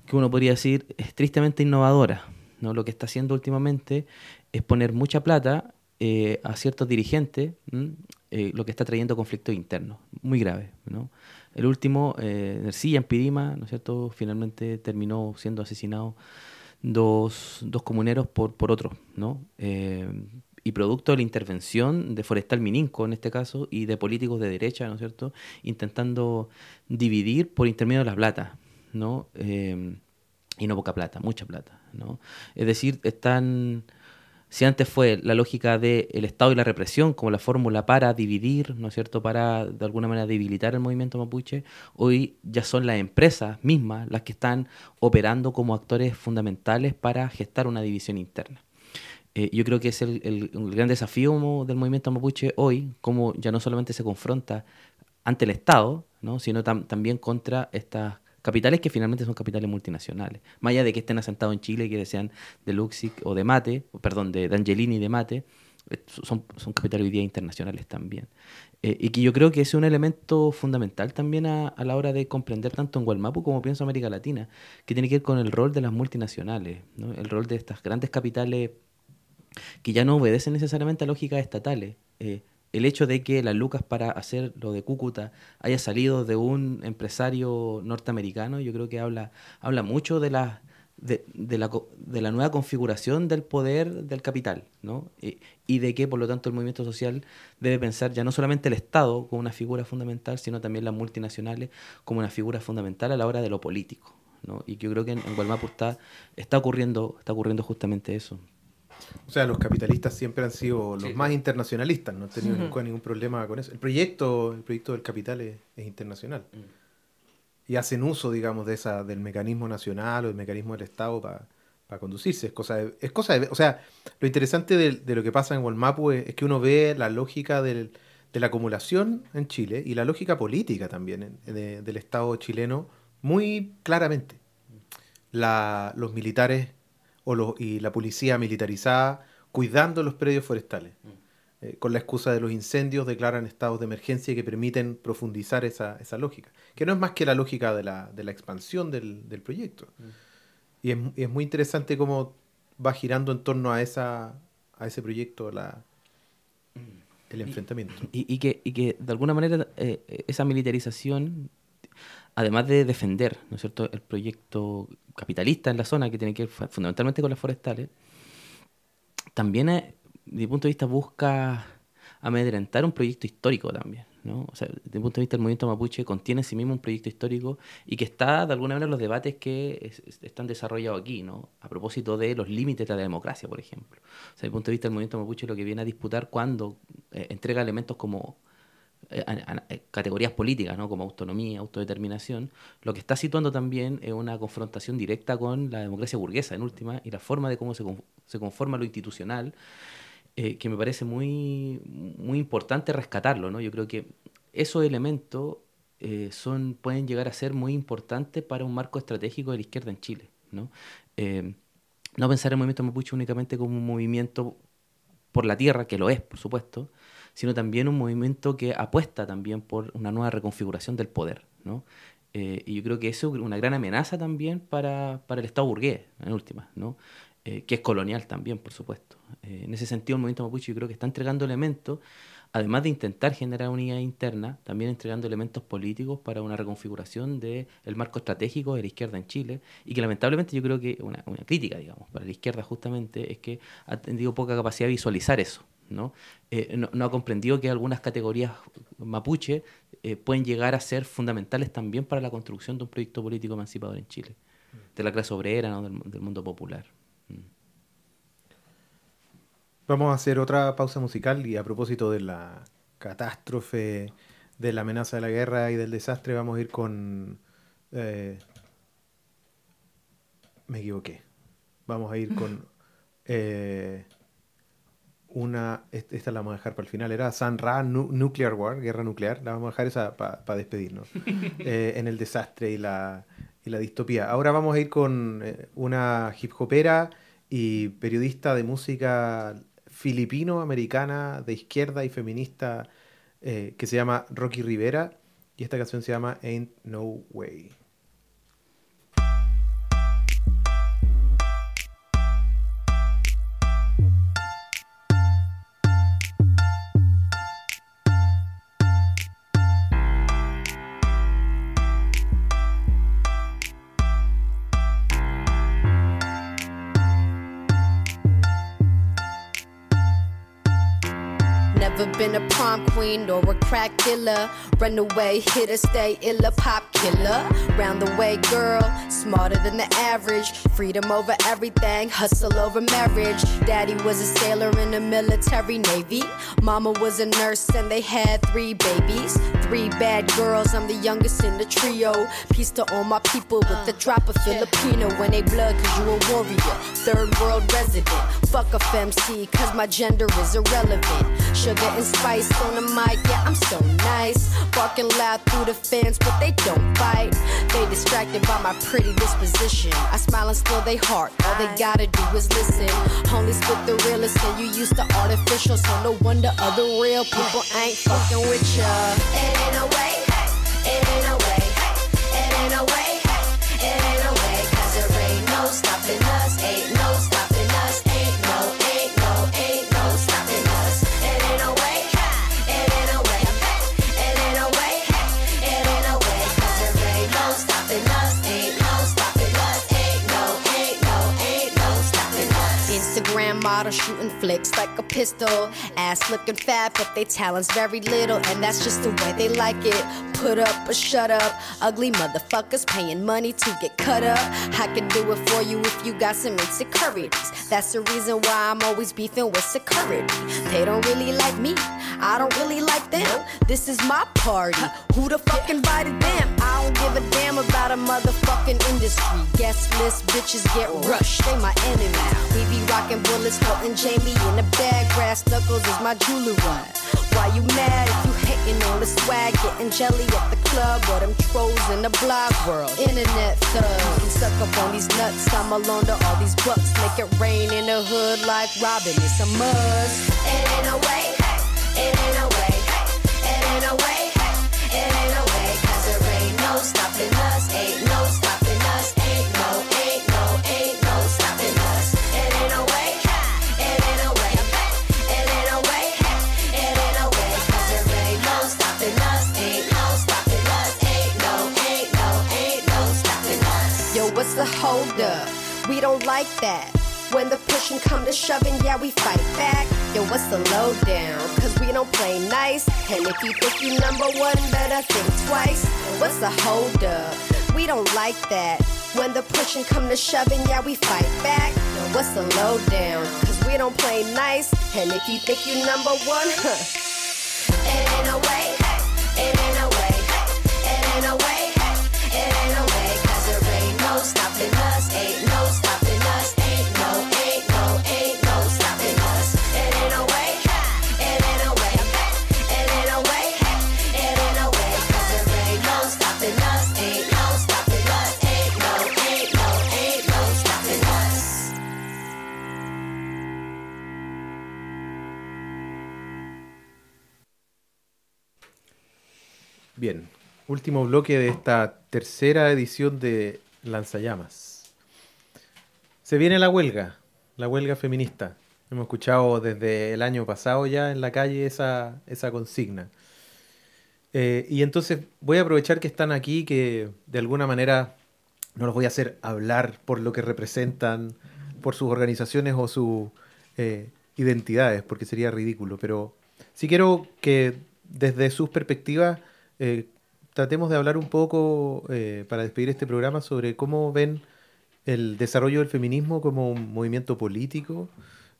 que uno podría decir es tristemente innovadora. ¿no? Lo que está haciendo últimamente es poner mucha plata eh, a ciertos dirigentes, eh, lo que está trayendo conflictos internos, muy graves. ¿no? El último, eh, Nercilla en Pirima, ¿no es cierto? finalmente terminó siendo asesinado dos, dos comuneros por, por otro, ¿no? Y producto de la intervención de Forestal Mininco, en este caso, y de políticos de derecha, ¿no es cierto?, intentando dividir por intermedio de la plata, ¿no? Eh, y no poca plata, mucha plata, ¿no? Es decir, están... Si antes fue la lógica del Estado y la represión como la fórmula para dividir, ¿no es cierto?, para de alguna manera debilitar el movimiento mapuche, hoy ya son las empresas mismas las que están operando como actores fundamentales para gestar una división interna. Eh, yo creo que es el, el- el gran desafío del movimiento mapuche hoy, como ya no solamente se confronta ante el Estado, ¿no? sino tam- también contra estas capitales que finalmente son capitales multinacionales. Más allá de que estén asentados en Chile, que sean de Luxic o de Mate, perdón, de, de Angelini y de Mate, eh, son, son capitales hoy día internacionales también. Eh, y que yo creo que es un elemento fundamental también a, a la hora de comprender tanto en Gualmapu como pienso América Latina, que tiene que ver con el rol de las multinacionales, ¿no? el rol de estas grandes capitales que ya no obedecen necesariamente a lógicas estatales. Eh, el hecho de que las lucas para hacer lo de Cúcuta haya salido de un empresario norteamericano, yo creo que habla, habla mucho de la, de, de la, de la nueva configuración del poder del capital, ¿no? Y, y de que, por lo tanto, el movimiento social debe pensar ya no solamente el Estado como una figura fundamental, sino también las multinacionales como una figura fundamental a la hora de lo político, ¿no? Y yo creo que en, en Gualmapu está, está, ocurriendo, está ocurriendo justamente eso. O sea, los capitalistas siempre han sido los más internacionalistas, no han tenido Ujú. nunca ningún problema con eso. El proyecto, el proyecto del capital es, es internacional. Y hacen uso, digamos, de esa, del mecanismo nacional o del mecanismo del Estado para conducirse. Es cosa de, es cosa de- o sea, lo interesante de, de lo que pasa en Walmapu es, es que uno ve la lógica del- de la acumulación en Chile y la lógica política también en- de- del Estado chileno muy claramente. La- los militares o los, y la policía militarizada cuidando los predios forestales. Eh, con la excusa de los incendios declaran estados de emergencia que permiten profundizar esa, esa lógica, que no es más que la lógica de la, de la expansión del, del proyecto. Y es, es muy interesante cómo va girando en torno a, esa, a ese proyecto la, el enfrentamiento. Y, y que, y que de alguna manera eh, esa militarización, además de defender ¿no es cierto? el proyecto capitalista en la zona, que tiene que ver fu- fundamentalmente con las forestales, también, eh, desde mi punto de vista, busca amedrentar un proyecto histórico también. ¿no? O sea, desde mi punto de vista, el movimiento mapuche contiene en sí mismo un proyecto histórico y que está, de alguna manera, en los debates que es- es- están desarrollados aquí, ¿no? a propósito de los límites de la democracia, por ejemplo. O sea, desde mi punto de vista, el movimiento mapuche lo que viene a disputar cuando eh, entrega elementos como categorías políticas, ¿no? como autonomía, autodeterminación, lo que está situando también es una confrontación directa con la democracia burguesa, en última, y la forma de cómo se, se conforma lo institucional, eh, que me parece muy, muy importante rescatarlo. ¿no? Yo creo que esos elementos eh, son, pueden llegar a ser muy importantes para un marco estratégico de la izquierda en Chile. ¿no? Eh, no pensar el movimiento mapuche únicamente como un movimiento por la tierra, que lo es, por supuesto, sino también un movimiento que apuesta también por una nueva reconfiguración del poder. ¿no? Eh, y yo creo que eso es una gran amenaza también para, para el Estado burgués, en última, ¿no? Eh, que es colonial también, por supuesto. Eh, en ese sentido, el movimiento mapuche yo creo que está entregando elementos, además de intentar generar unidad interna, también entregando elementos políticos para una reconfiguración del marco estratégico de la izquierda en Chile, y que lamentablemente yo creo que una, una crítica, digamos, para la izquierda justamente es que ha tenido poca capacidad de visualizar eso, ¿no? Eh, no, no ha comprendido que algunas categorías mapuche eh, pueden llegar a ser fundamentales también para la construcción de un proyecto político emancipador en Chile, de la clase obrera, ¿no? del, mundo popular. Mm. Vamos a hacer otra pausa musical y a propósito de la catástrofe, de la amenaza de la guerra y del desastre, vamos a ir con... eh, me equivoqué. Vamos a ir con una... est- Esta la vamos a dejar para el final. Era San Ra Nu- Nuclear War, guerra nuclear. La vamos a dejar esa para despedirnos. Eh, en el desastre y la, y la distopía. Ahora vamos a ir con eh, una hip hopera y periodista de música filipino-americana de izquierda y feminista eh, que se llama Rocky Rivera y esta canción se llama Ain't No Way. Queen or a crack dealer. Runaway hitter, stay illa, pop killer. Round the way girl, smarter than the average. Freedom over everything, hustle over marriage. Daddy was a sailor in the military navy. Mama was a nurse and they had three babies. Three bad girls, I'm the youngest in the trio. Peace to all my people with a drop of Filipino when they blood, cause you a warrior. Third world resident. Fuck a femc, cause my gender is irrelevant. Sugar and spice on the yeah, I'm so nice. Barking loud through the fence, but they don't bite. They distracted by my pretty disposition. I smile and still they heart. All they gotta do is listen. Only spit the realest, and you used to artificial, so no wonder other real people ain't fucking with ya. It ain't no way, it ain't Model shooting flicks like a pistol. Ass looking fat, but they talent's very little, and that's just the way they like it. Put up or shut up. Ugly motherfuckers paying money to get cut up. I can do it for you if you got some insecurities. That's the reason why I'm always beefing with security. They don't really like me. I don't really like them. This is my party. Who the fuck invited them? I don't give a damn about a motherfucking industry. Guest list bitches get rushed. They my enemies. We be rocking bullets, holding Jamie in the bag. Brass knuckles is my jewelry. Why you mad if you hating on the swag? Getting jelly at the club or them trolls in the blog world. Internet thugs. You suck up on these nuts. I'm alone to all these bucks. Make it rain in the hood like Robin. It's a must. It ain't no way. We don't like that. When the pushing come to shoving, yeah, we fight back. Yo, what's the lowdown? Cause we don't play nice. And if you think you number one, better think twice. What's the hold up? We don't like that. When the pushing come to shoving, yeah, we fight back. Yo, what's the lowdown? Cause we don't play nice. And if you think you number one, huh? It ain't no way. It ain't no Bien, último bloque de esta tercera edición de Lanzallamas. Se viene la huelga, la huelga feminista. Hemos escuchado desde el año pasado ya en la calle esa, esa consigna. Eh, y entonces voy a aprovechar que están aquí, que de alguna manera no los voy a hacer hablar por lo que representan, por sus organizaciones o su eh, identidades, porque sería ridículo, pero sí quiero que desde sus perspectivas eh, tratemos de hablar un poco, eh, para despedir este programa, sobre cómo ven el desarrollo del feminismo como un movimiento político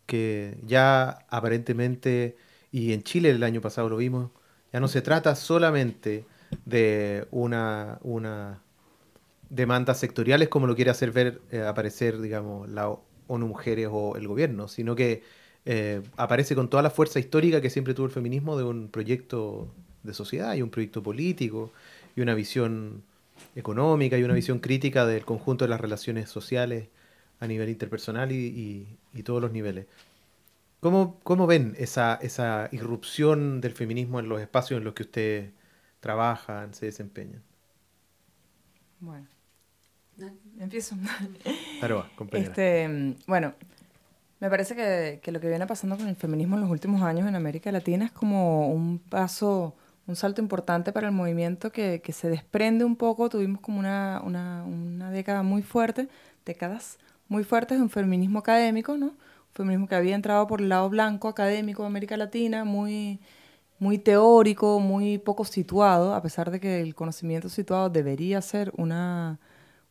que ya aparentemente, y en Chile el año pasado lo vimos, ya no se trata solamente de una, una demandas sectoriales como lo quiere hacer ver eh, aparecer, digamos, la ONU Mujeres o el gobierno, sino que eh, aparece con toda la fuerza histórica que siempre tuvo el feminismo de un proyecto de sociedad y un proyecto político y una visión económica y una visión crítica del conjunto de las relaciones sociales a nivel interpersonal y, y- y todos los niveles. ¿Cómo, cómo ven esa, esa irrupción del feminismo en los espacios en los que ustedes trabajan, se desempeñan? Bueno, empiezo. Aroa, compañera. Este, bueno, me parece que, que lo que viene pasando con el feminismo en los últimos años en América Latina es como un paso, un salto importante para el movimiento que, que se desprende un poco. Tuvimos como una, una, una década muy fuerte, décadas muy fuertes de un feminismo académico, ¿no? Un feminismo que había entrado por el lado blanco académico de América Latina, muy, muy teórico, muy poco situado, a pesar de que el conocimiento situado debería ser una,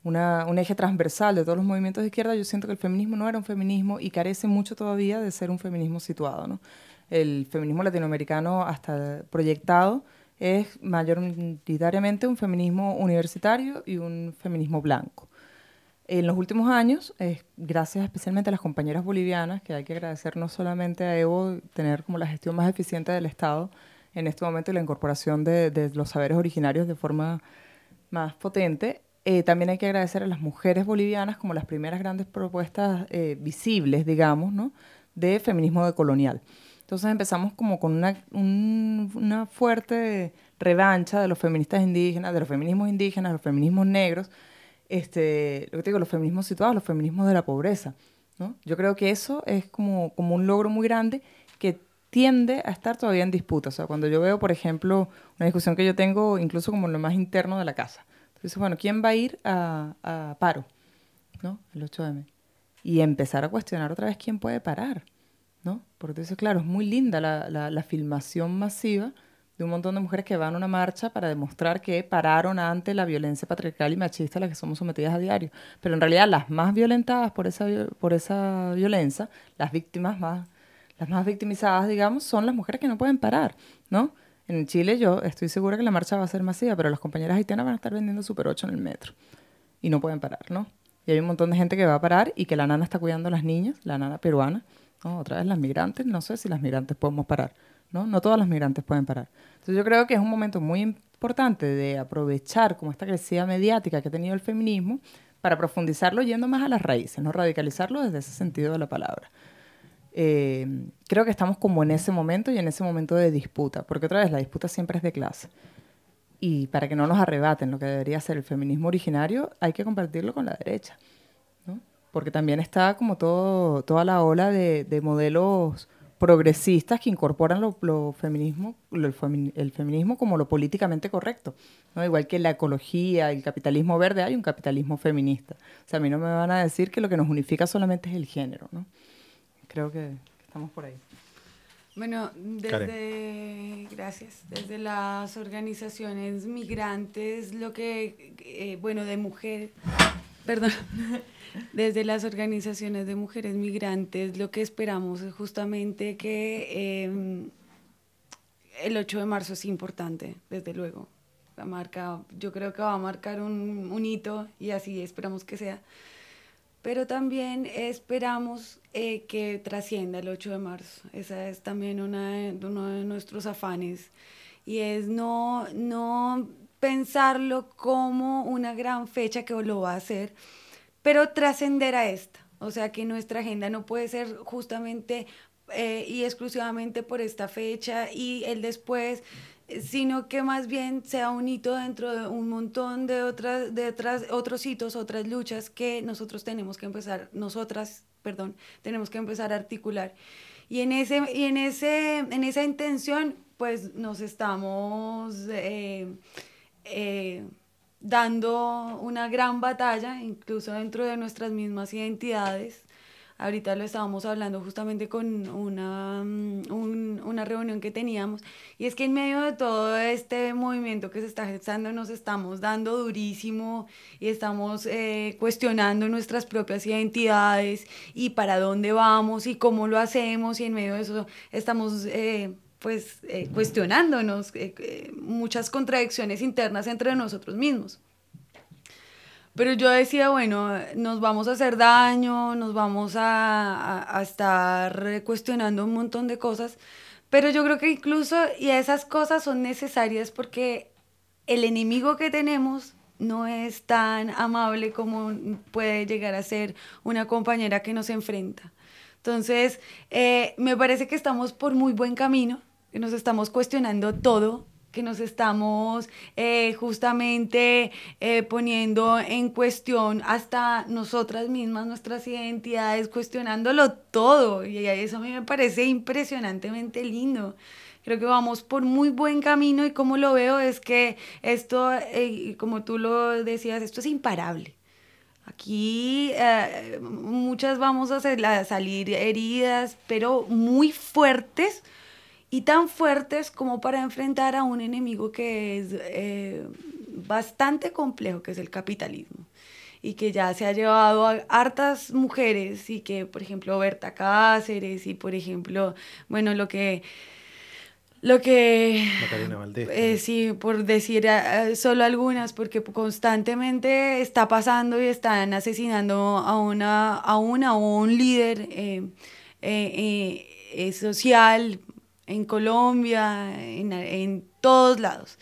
una- un eje transversal de todos los movimientos de izquierda, yo siento que el feminismo no era un feminismo y carece mucho todavía de ser un feminismo situado. ¿no? El feminismo latinoamericano hasta proyectado es mayoritariamente un feminismo universitario y un feminismo blanco. En los últimos años, eh, gracias especialmente a las compañeras bolivianas, que hay que agradecer no solamente a Evo tener como la gestión más eficiente del Estado en este momento y la incorporación de, los saberes originarios de forma más potente, eh, también hay que agradecer a las mujeres bolivianas como las primeras grandes propuestas eh, visibles, digamos, ¿no? de feminismo decolonial. Entonces empezamos como con una, un- una fuerte revancha de los feministas indígenas, de los feminismos indígenas, los feminismos negros, este, lo que te digo, los feminismos situados, los feminismos de la pobreza. ¿no? Yo creo que eso es como, como un logro muy grande que tiende a estar todavía en disputa. O sea, cuando yo veo, por ejemplo, una discusión que yo tengo incluso como lo más interno de la casa. Entonces, bueno, ¿quién va a ir a, a paro? ¿No? El 8M. Y empezar a cuestionar otra vez quién puede parar. ¿No? Porque entonces, claro, es muy linda la, filmación masiva de un montón de mujeres que van a una marcha para demostrar que pararon ante la violencia patriarcal y machista a la que somos sometidas a diario. Pero en realidad las más violentadas por esa, por esa violencia, las víctimas más, las más victimizadas, digamos, son las mujeres que no pueden parar, ¿no? En Chile yo estoy segura que la marcha va a ser masiva, pero las compañeras haitianas van a estar vendiendo Super 8 en el metro y no pueden parar, ¿no? Y hay un montón de gente que va a parar y que la nana está cuidando a las niñas, la nana peruana, ¿no? Otra vez las migrantes, no sé si las migrantes podemos parar, ¿no? No todas las migrantes pueden parar. Entonces yo creo que es un momento muy importante de aprovechar como esta crecida mediática que ha tenido el feminismo para profundizarlo yendo más a las raíces, no radicalizarlo desde ese sentido de la palabra. Eh, creo que estamos como en ese momento y en ese momento de disputa, porque otra vez la disputa siempre es de clase. Y para que no nos arrebaten lo que debería ser el feminismo originario, hay que compartirlo con la derecha. Porque también está como todo, toda la ola de, de modelos progresistas que incorporan lo, lo feminismo, lo- el, femi- el feminismo como lo políticamente correcto. ¿no? Igual que la ecología, el capitalismo verde, hay un capitalismo feminista. O sea, a mí no me van a decir que lo que nos unifica solamente es el género. ¿no? Creo que estamos por ahí. Bueno, desde, gracias, desde las organizaciones migrantes, lo que, eh, bueno, de mujer, perdón, desde las organizaciones de mujeres migrantes, lo que esperamos es justamente que eh, el 8 de marzo es importante, desde luego. Va a marcar- yo creo que va a marcar un, un hito y así esperamos que sea pero también esperamos eh, que trascienda el 8 de marzo. Esa es también una uno de nuestros afanes y es no, no pensarlo como una gran fecha que lo va a hacer, pero trascender a esta. O sea, que nuestra agenda no puede ser justamente eh, y exclusivamente por esta fecha y el después, sino que más bien sea un hito dentro de un montón de otras, de otras, otros hitos, otras luchas que nosotros tenemos que empezar, nosotras, perdón, tenemos que empezar a articular. Y en, ese, y en, ese, en esa intención, pues nos estamos eh, eh, dando una gran batalla, incluso dentro de nuestras mismas identidades, Ahorita lo estábamos hablando justamente con una, mm, un- una reunión que teníamos. Y es que en medio de todo este movimiento que se está gestando nos estamos dando durísimo y estamos eh, cuestionando nuestras propias identidades y para dónde vamos y cómo lo hacemos. Y en medio de eso estamos... eh, pues eh, cuestionándonos eh, eh, muchas contradicciones internas entre nosotros mismos. Pero yo decía, bueno, nos vamos a hacer daño, nos vamos a, a- estar cuestionando un montón de cosas, pero yo creo que incluso, y esas cosas son necesarias porque el enemigo que tenemos no es tan amable como puede llegar a ser una compañera que nos enfrenta. Entonces, me parece que estamos por muy buen camino, que nos estamos cuestionando todo, que nos estamos eh, justamente eh, poniendo en cuestión hasta nosotras mismas, nuestras identidades, cuestionándolo todo. Y eso a mí me parece impresionantemente lindo. Creo que vamos por muy buen camino y como lo veo es que esto, eh, como tú lo decías, esto es imparable. Aquí eh, muchas vamos a a salir heridas, pero muy fuertes y tan fuertes como para enfrentar a un enemigo que es eh, bastante complejo, que es el capitalismo. Y que ya se ha llevado a hartas mujeres y que, por ejemplo, Berta Cáceres y, por ejemplo, bueno, lo que... Lo que Macarena Valdés. eh, sí, por decir eh, solo algunas, porque constantemente está pasando y están asesinando a una, a una o un líder eh, social en Colombia, en, en todos lados.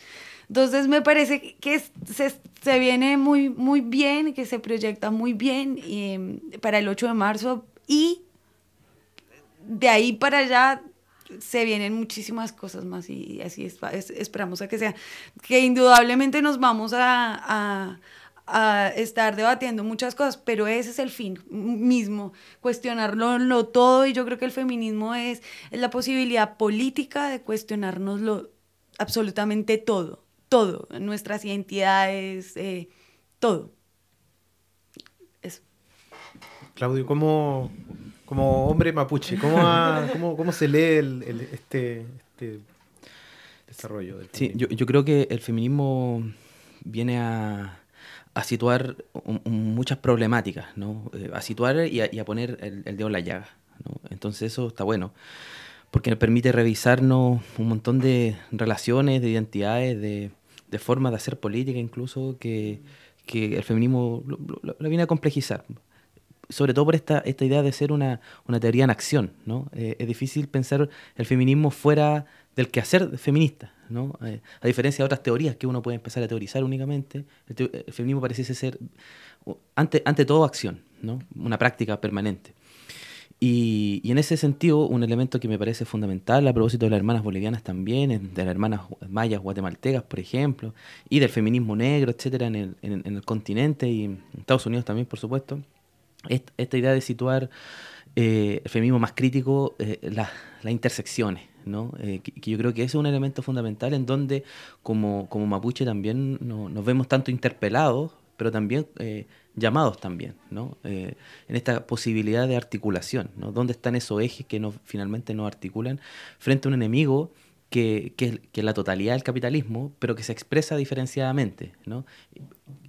Entonces me parece que se, se viene muy, muy bien, que se proyecta muy bien eh, para el 8 de marzo y de ahí para allá se vienen muchísimas cosas más y así es- es- esperamos a que sea, que indudablemente nos vamos a- a estar debatiendo muchas cosas, pero ese es el fin mismo, cuestionarlo lo todo y yo creo que el feminismo es, es la posibilidad política de cuestionárnoslo absolutamente todo, todo, nuestras identidades, eh, todo. Eso. Claudio, ¿cómo, como hombre mapuche, ¿cómo, ha- cómo, cómo se lee el- el- este, este desarrollo del Sí, yo, yo creo que el feminismo viene a, a situar muchas problemáticas, ¿no? Eh, a situar y a, poner el, el dedo en la llaga, ¿no? Entonces eso está bueno, porque nos permite revisarnos un montón de relaciones, de identidades, de, de formas de hacer política incluso, que, el feminismo lo, viene a complejizar sobre todo por esta, idea de ser una, una teoría en acción, ¿no? Eh, es difícil pensar el feminismo fuera del quehacer feminista, ¿no? Eh, a diferencia de otras teorías que uno puede empezar a teorizar únicamente, el, feminismo pareciese ser, ante, ante todo, acción, ¿no? Una práctica permanente. Y, y en ese sentido, un elemento que me parece fundamental a propósito de las hermanas bolivianas también, de las hermanas mayas guatemaltecas, por ejemplo, y del feminismo negro, etcétera, en el, en, el continente y en Estados Unidos también, por supuesto, est- esta idea de situar eh, el feminismo más crítico, eh, la- las intersecciones, ¿no? Eh, que, yo creo que ese es un elemento fundamental en donde como, como mapuche también no- nos vemos tanto interpelados, pero también eh, llamados también, ¿no? Eh, en esta posibilidad de articulación, ¿no? ¿Dónde están esos ejes que no, finalmente nos articulan frente a un enemigo que, que, que la totalidad del capitalismo, pero que se expresa diferenciadamente, ¿no?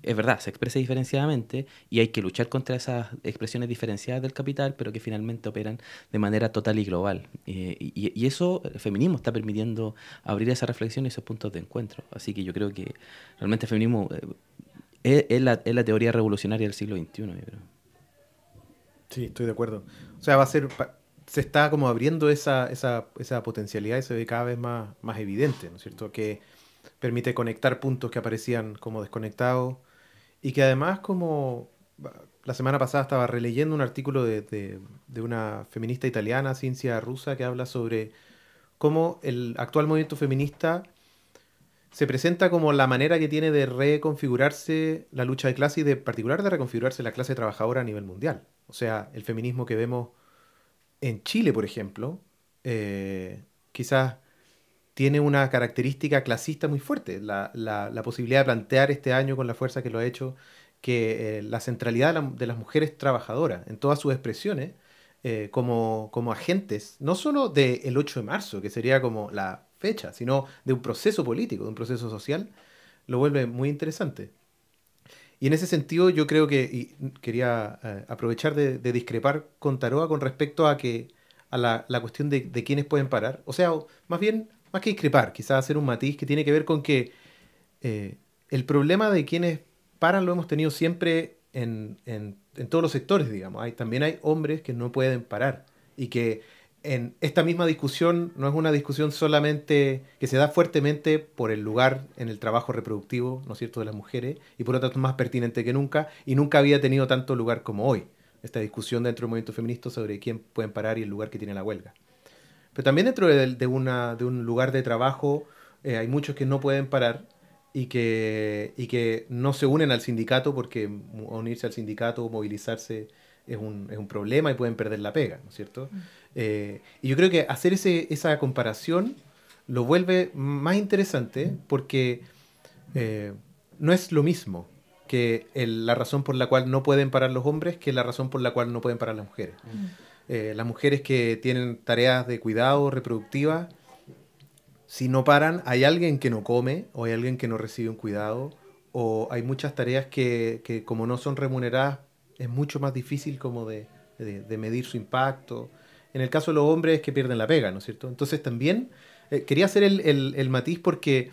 Es verdad, se expresa diferenciadamente y hay que luchar contra esas expresiones diferenciadas del capital, pero que finalmente operan de manera total y global. Eh, y, y eso, el feminismo está permitiendo abrir esa reflexión y esos puntos de encuentro. Así que yo creo que realmente el feminismo eh, es, es la, es la teoría revolucionaria del siglo XXI, yo creo. Sí, estoy de acuerdo. O sea, va a ser, se está como abriendo esa, esa, esa potencialidad y se ve cada vez más, más evidente, ¿no es cierto? Que permite conectar puntos que aparecían como desconectados y que además como la semana pasada estaba releyendo un artículo de, de- una feminista italiana, Ciencia Rusa, que habla sobre cómo el actual movimiento feminista se presenta como la manera que tiene de reconfigurarse la lucha de clase y de particular de reconfigurarse la clase trabajadora a nivel mundial. O sea, el feminismo que vemos en Chile, por ejemplo, eh, quizás tiene una característica clasista muy fuerte. La, la- la posibilidad de plantear este año con la fuerza que lo ha hecho que eh, la centralidad de, la- de las mujeres trabajadoras en todas sus expresiones eh, como, como agentes, no solo del 8 de marzo, que sería como la fecha, sino de un proceso político, de un proceso social, lo vuelve muy interesante. Y en ese sentido yo creo que y quería eh, aprovechar de, discrepar con Taroa con respecto a que a la, la cuestión de, quiénes pueden parar. O sea, más bien, más que discrepar, quizás hacer un matiz que tiene que ver con que eh, el problema de quienes paran lo hemos tenido siempre en, en- en todos los sectores, digamos. Hay, también hay hombres que no pueden parar y que en esta misma discusión no es una discusión solamente que se da fuertemente por el lugar en el trabajo reproductivo, ¿no es cierto?, de las mujeres y por lo tanto más pertinente que nunca y nunca había tenido tanto lugar como hoy. Esta discusión dentro del movimiento feminista sobre quién pueden parar y el lugar que tiene la huelga. Pero también dentro de, una, de un lugar de trabajo eh, hay muchos que no pueden parar y que, y que no se unen al sindicato porque unirse al sindicato o movilizarse es un, es un problema y pueden perder la pega, ¿no es cierto? Eh, y yo creo que hacer ese, esa comparación lo vuelve más interesante porque eh, no es lo mismo que el- la razón por la cual no pueden parar los hombres que la razón por la cual no pueden parar las mujeres. Eh, las mujeres que tienen tareas de cuidado reproductiva, si no paran, hay alguien que no come o hay alguien que no recibe un cuidado o hay muchas tareas que, que como no son remuneradas es mucho más difícil como de, de- medir su impacto. En el caso de los hombres es que pierden la pega, ¿no es cierto? Entonces también eh, quería hacer el, el- el matiz porque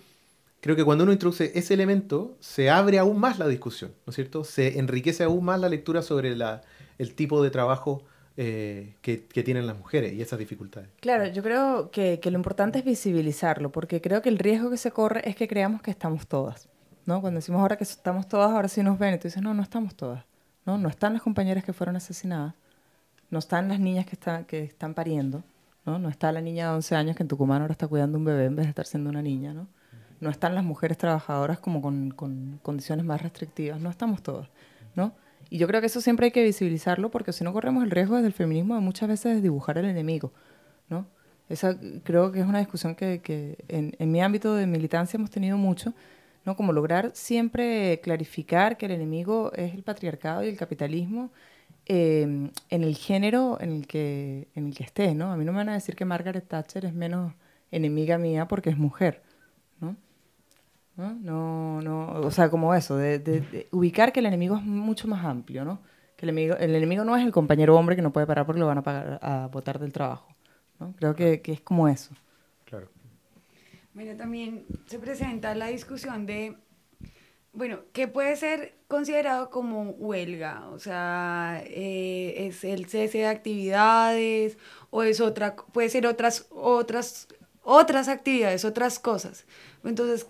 creo que cuando uno introduce ese elemento se abre aún más la discusión, ¿no es cierto? Se enriquece aún más la lectura sobre la, el tipo de trabajo eh, que, que tienen las mujeres y esas dificultades. Claro, yo creo que, que lo importante es visibilizarlo, porque creo que el riesgo que se corre es que creamos que estamos todas, ¿no? Cuando decimos ahora que estamos todas, ahora sí nos ven, y tú dices, no, no estamos todas, ¿no? Están las compañeras que fueron asesinadas, no están las niñas que, están pariendo, ¿no? No está la niña de 11 años que en Tucumán ahora está cuidando un bebé en vez de estar siendo una niña, ¿no? No están las mujeres trabajadoras como con, con condiciones más restrictivas, no estamos todas, ¿no? Y yo creo que eso siempre hay que visibilizarlo porque si no corremos el riesgo desde el feminismo de muchas veces dibujar el enemigo, ¿no? Esa creo que es una discusión que, que en mi ámbito de militancia hemos tenido mucho, Como lograr siempre clarificar que el enemigo es el patriarcado y el capitalismo eh, en el género en el que en el que esté, ¿no? A mí no me van a decir que Margaret Thatcher es menos enemiga mía porque es mujer, ¿no? ¿no? No, no, o sea, como eso, de, ubicar que el enemigo es mucho más amplio, ¿no? Que el enemigo, el enemigo no es el compañero hombre que no puede parar porque lo van a, pagar, a votar del trabajo, ¿no? Creo que, que es como eso. Bueno, también se presenta la discusión de, bueno, ¿qué puede ser considerado como huelga? O sea, eh, ¿es el cese de actividades o es otra, puede ser otras, otras, otras actividades, otras cosas? Entonces,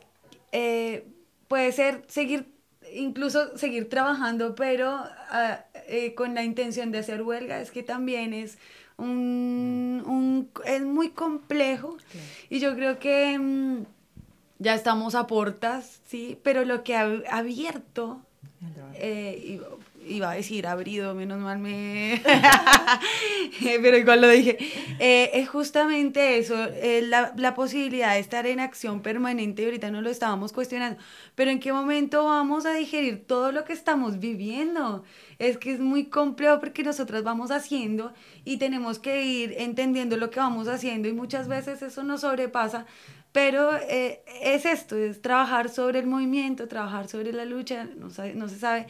eh, puede ser seguir, incluso seguir trabajando, pero ah, eh, con la intención de hacer huelga, es que también es un, un- es muy complejo y yo creo que mm, ya estamos a portas, sí, pero lo que ha abierto, eh, iba a decir abrido, menos mal me... pero igual lo dije, eh, es justamente eso, eh, la, la posibilidad de estar en acción permanente, ahorita no lo estábamos cuestionando, pero en qué momento vamos a digerir todo lo que estamos viviendo. Es que es muy complejo porque nosotros vamos haciendo y tenemos que ir entendiendo lo que vamos haciendo y muchas veces eso nos sobrepasa, pero eh, es esto, es trabajar sobre el movimiento, trabajar sobre la lucha, no, sabe- no se sabe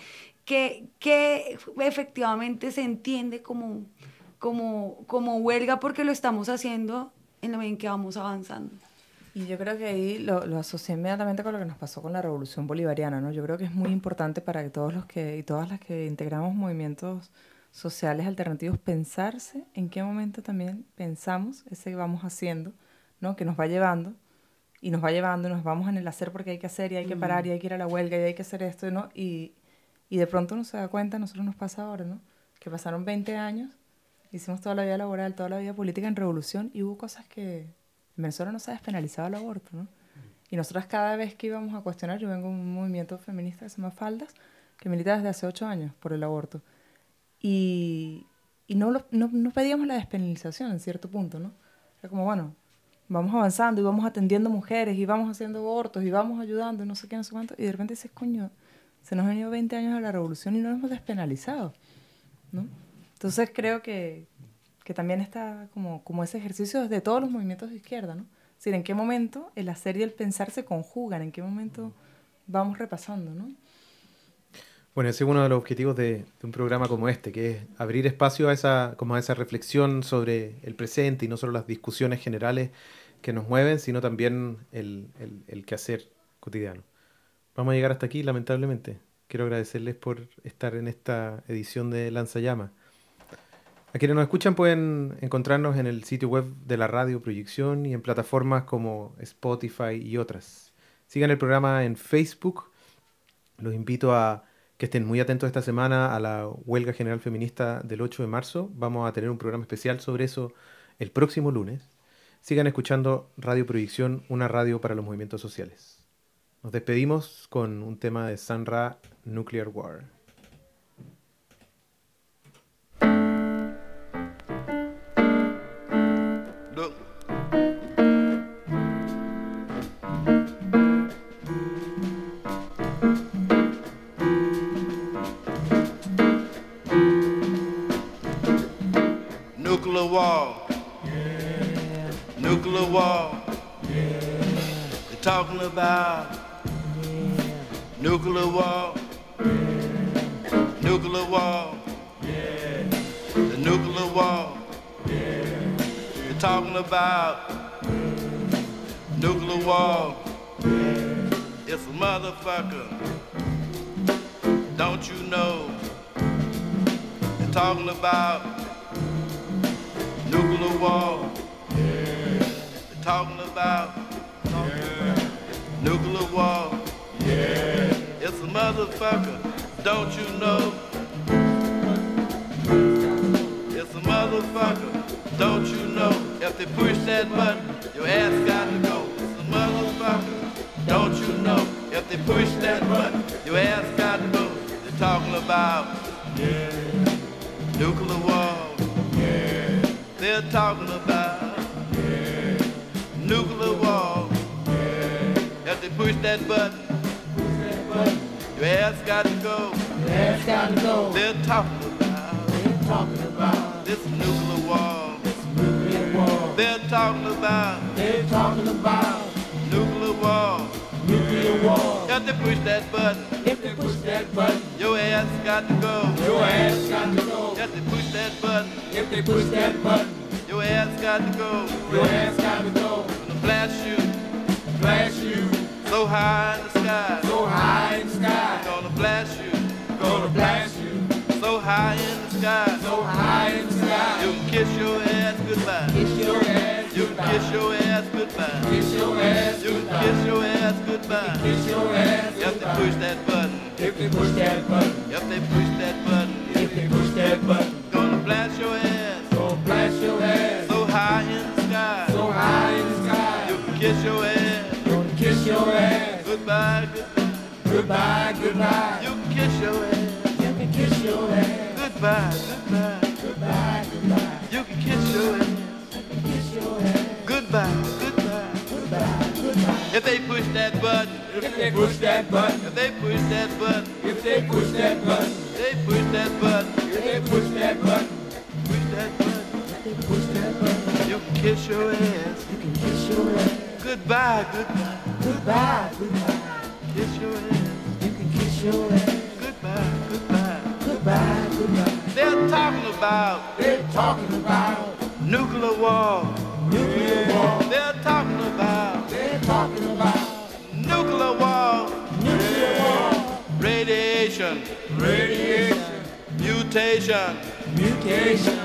qué qué efectivamente se entiende como, como, como huelga porque lo estamos haciendo en la medida en que vamos avanzando. Y yo creo que ahí lo, lo asocié inmediatamente con lo que nos pasó con la revolución bolivariana, ¿no? Yo creo que es muy importante para que todos los que y todas las que integramos movimientos sociales alternativos pensarse en qué momento también pensamos ese que vamos haciendo, ¿no? Que nos va llevando y nos va llevando y nos vamos en el hacer porque hay que hacer y hay que parar y hay que ir a la huelga y hay que hacer esto, ¿no? Y, y de pronto uno se da cuenta, nosotros nos pasa ahora, ¿no? Que pasaron 20 años, hicimos toda la vida laboral, toda la vida política en revolución y hubo cosas que en Venezuela no se ha despenalizado el aborto, ¿no? Y nosotras cada vez que íbamos a cuestionar, yo vengo de un movimiento feminista que se llama Faldas, que milita desde hace ocho años por el aborto. Y, y no, lo- no, no pedíamos la despenalización en cierto punto, ¿no? Era como, bueno, vamos avanzando y vamos atendiendo mujeres y vamos haciendo abortos y vamos ayudando y no sé qué, no sé cuánto. Y de repente dices, coño, se nos han venido 20 años a la revolución y no lo hemos despenalizado, ¿no? Entonces creo que, que también está como, como ese ejercicio de todos los movimientos de izquierda, ¿no? Es decir, en qué momento el hacer y el pensar se conjugan, en qué momento vamos repasando, ¿no? Bueno, ese es uno de los objetivos de, de un programa como este, que es abrir espacio a esa, como a esa reflexión sobre el presente y no solo las discusiones generales que nos mueven, sino también el, el, el quehacer cotidiano. Vamos a llegar hasta aquí, lamentablemente. Quiero agradecerles por estar en esta edición de Lanzallama. A quienes nos escuchan pueden encontrarnos en el sitio web de la radio Proyección y en plataformas como Spotify y otras. Sigan el programa en Facebook. Los invito a que estén muy atentos esta semana a la huelga general feminista del 8 de marzo. Vamos a tener un programa especial sobre eso el próximo lunes. Sigan escuchando Radio Proyección, una radio para los movimientos sociales. Nos despedimos con un tema de Sanra Nuclear War. Nuclear war. Nuclear war. They're talking about nuclear war. Nuclear war. The nuclear war. You're talking about nuclear war. It's a motherfucker. Don't you know? You're talking about nuclear war. You're talking about nuclear war. A motherfucker. Don't you know? It's a motherfucker. Don't you know? If they push that button, your ass got to go. It's a motherfucker. Don't you know? If they push that button, your ass got to go. They're talking about nuclear war. They're talking about nuclear war. If they push that button, your ass got to go. Ass got to go. They're talking about They're talking about this nuclear war. This nuclear war. They're talking about They're talking about nuclear war. nuclear war. If they push that button, If they push that button, your ass got to go. your ass got to go. If they push that button, If they push that button, your ass got to go. your ass got to go. Gonna blast you Blast you so high in the sky. so high in the sky. Gonna blast you Gonna blast you so high in the sky. so high in the You sky. can kiss your ass goodbye. Kiss your ass You can goodbye. kiss your ass goodbye. Kiss your ass You can goodbye. kiss your ass goodbye. Kiss your ass If they push that button, If they push that button, if they push that button, if they push that button, gonna blast your ass gonna blast your ass so high in the sky. so high in the sky. You can kiss your ass Gonna kiss your ass goodbye, goodbye. Goodbye, goodbye. You can kiss your ass You can kiss your ass goodbye, goodbye. goodbye, goodbye. You can kiss your ass Kiss your ass goodbye, goodbye. goodbye, goodbye. If they push that button, If they push that button, if they push that button, if they push that button, they push that button, if they push that button, push that button. if they push that button, You can kiss your ass you can kiss your ass goodbye, goodbye. goodbye, goodbye. Kiss your ass You can kiss your ass goodbye, goodbye. goodbye, goodbye. They're talking about They're talking about nuclear war. nuclear war. They're talking about They're talking about nuclear war. nuclear war. Radiation, Radiation, mutation, mutation,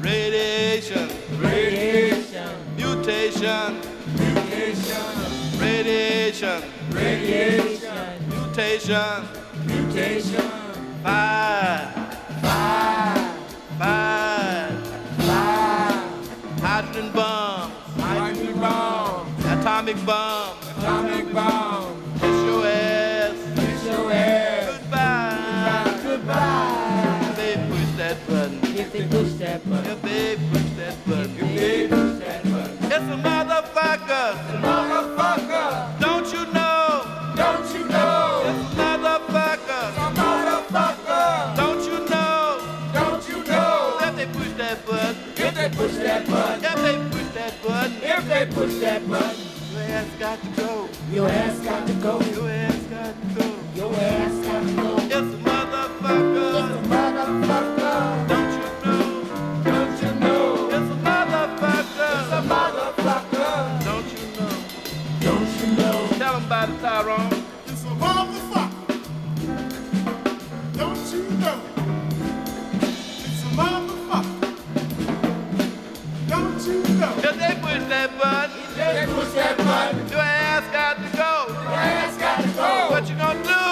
radiation, radiation, mutation, mutation, radiation, radiation, mutation. mutation. Five, Five, five, five, hydrogen bomb, hydrogen bomb, atomic bomb. atomic bomb. Kiss your ass Kiss your ass goodbye. goodbye. If they push that button, If they push that button, if they push that button, if they push that button, it's a motherfucker. motherfucker, they push that button, your ass got to go. your ass got to go. Your ass got to go. Your ass got to go. It's a motherfucker. Motherfucker, Don't you know? don't you know? It's a motherfucker. It's a motherfucker, Don't you know? don't you know? Tell 'em about it, Tyrone. Don't? If they push that button, If they push that button, your ass got to go. your ass got to go. What you gonna do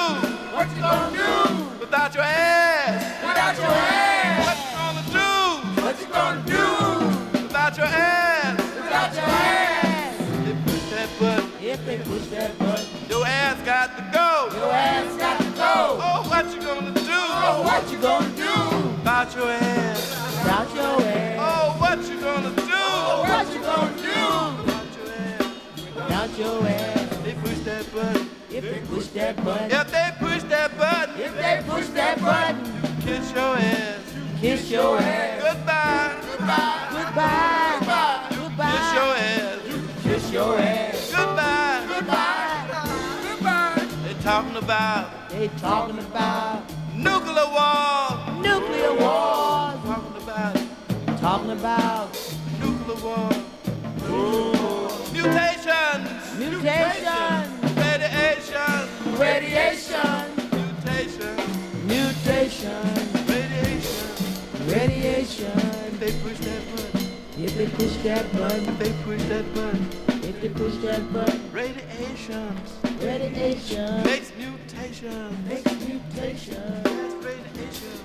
What you gonna do without your ass? without your ass? What you gonna do What you gonna do without your ass? without your ass? They push that button, If they push that button, your ass got to go. your ass got to go. Oh, what you gonna do Oh, what you gonna do without your ass? without your ass? Oh, what you gonna do without your ass? They push that button. If they push that button, If they push that button, if they push that button, kiss your ass. kiss your ass. Goodbye. Goodbye. Goodbye. Goodbye. Kiss your ass. Kiss your ass. Goodbye. Goodbye. Goodbye. They talking about They talking about nuclear war. nuclear wars. Talking about Talking about nuclear war. Mutations. mutation, Radiation. radiation, Mutation. mutation, Radiation. radiation. If they push that button. If they push that button, If they push that button. if they push that button, Radiations. radiation Makes mutations. makes mutation, That's radiation.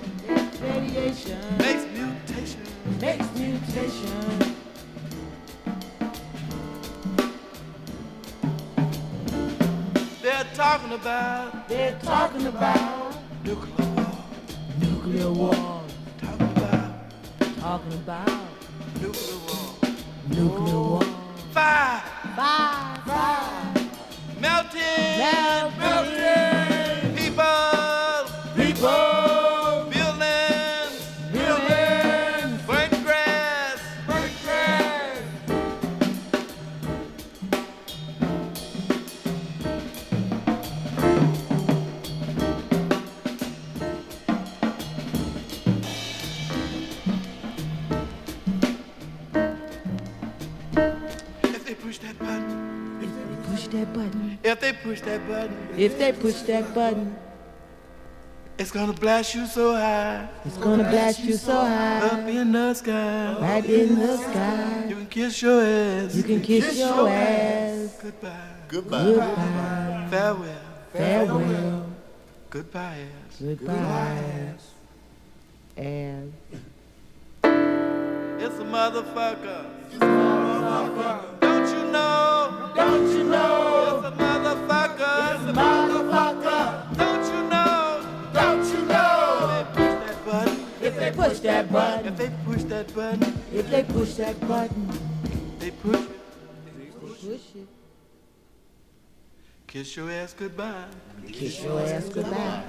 radiation Makes mutation. makes mutation. They're talking about They're talking about nuclear war. nuclear war. Talking about Talking about nuclear war. nuclear war. Fire. Fire, fire, Melting. melting that button. If they push that button. If they push that button, It's gonna blast you so high. it's gonna blast you so high. Up high, in the sky. right in the sky. You can kiss your ass. You can kiss your ass. Goodbye. Goodbye, Farewell. farewell, Goodbye ass. goodbye, ass. and It's a motherfucker. Don't you know? don't you know, If they push that button. If they push that If button, they push that button. if they push button, They push it, Kiss your ass goodbye. kiss your ass goodbye.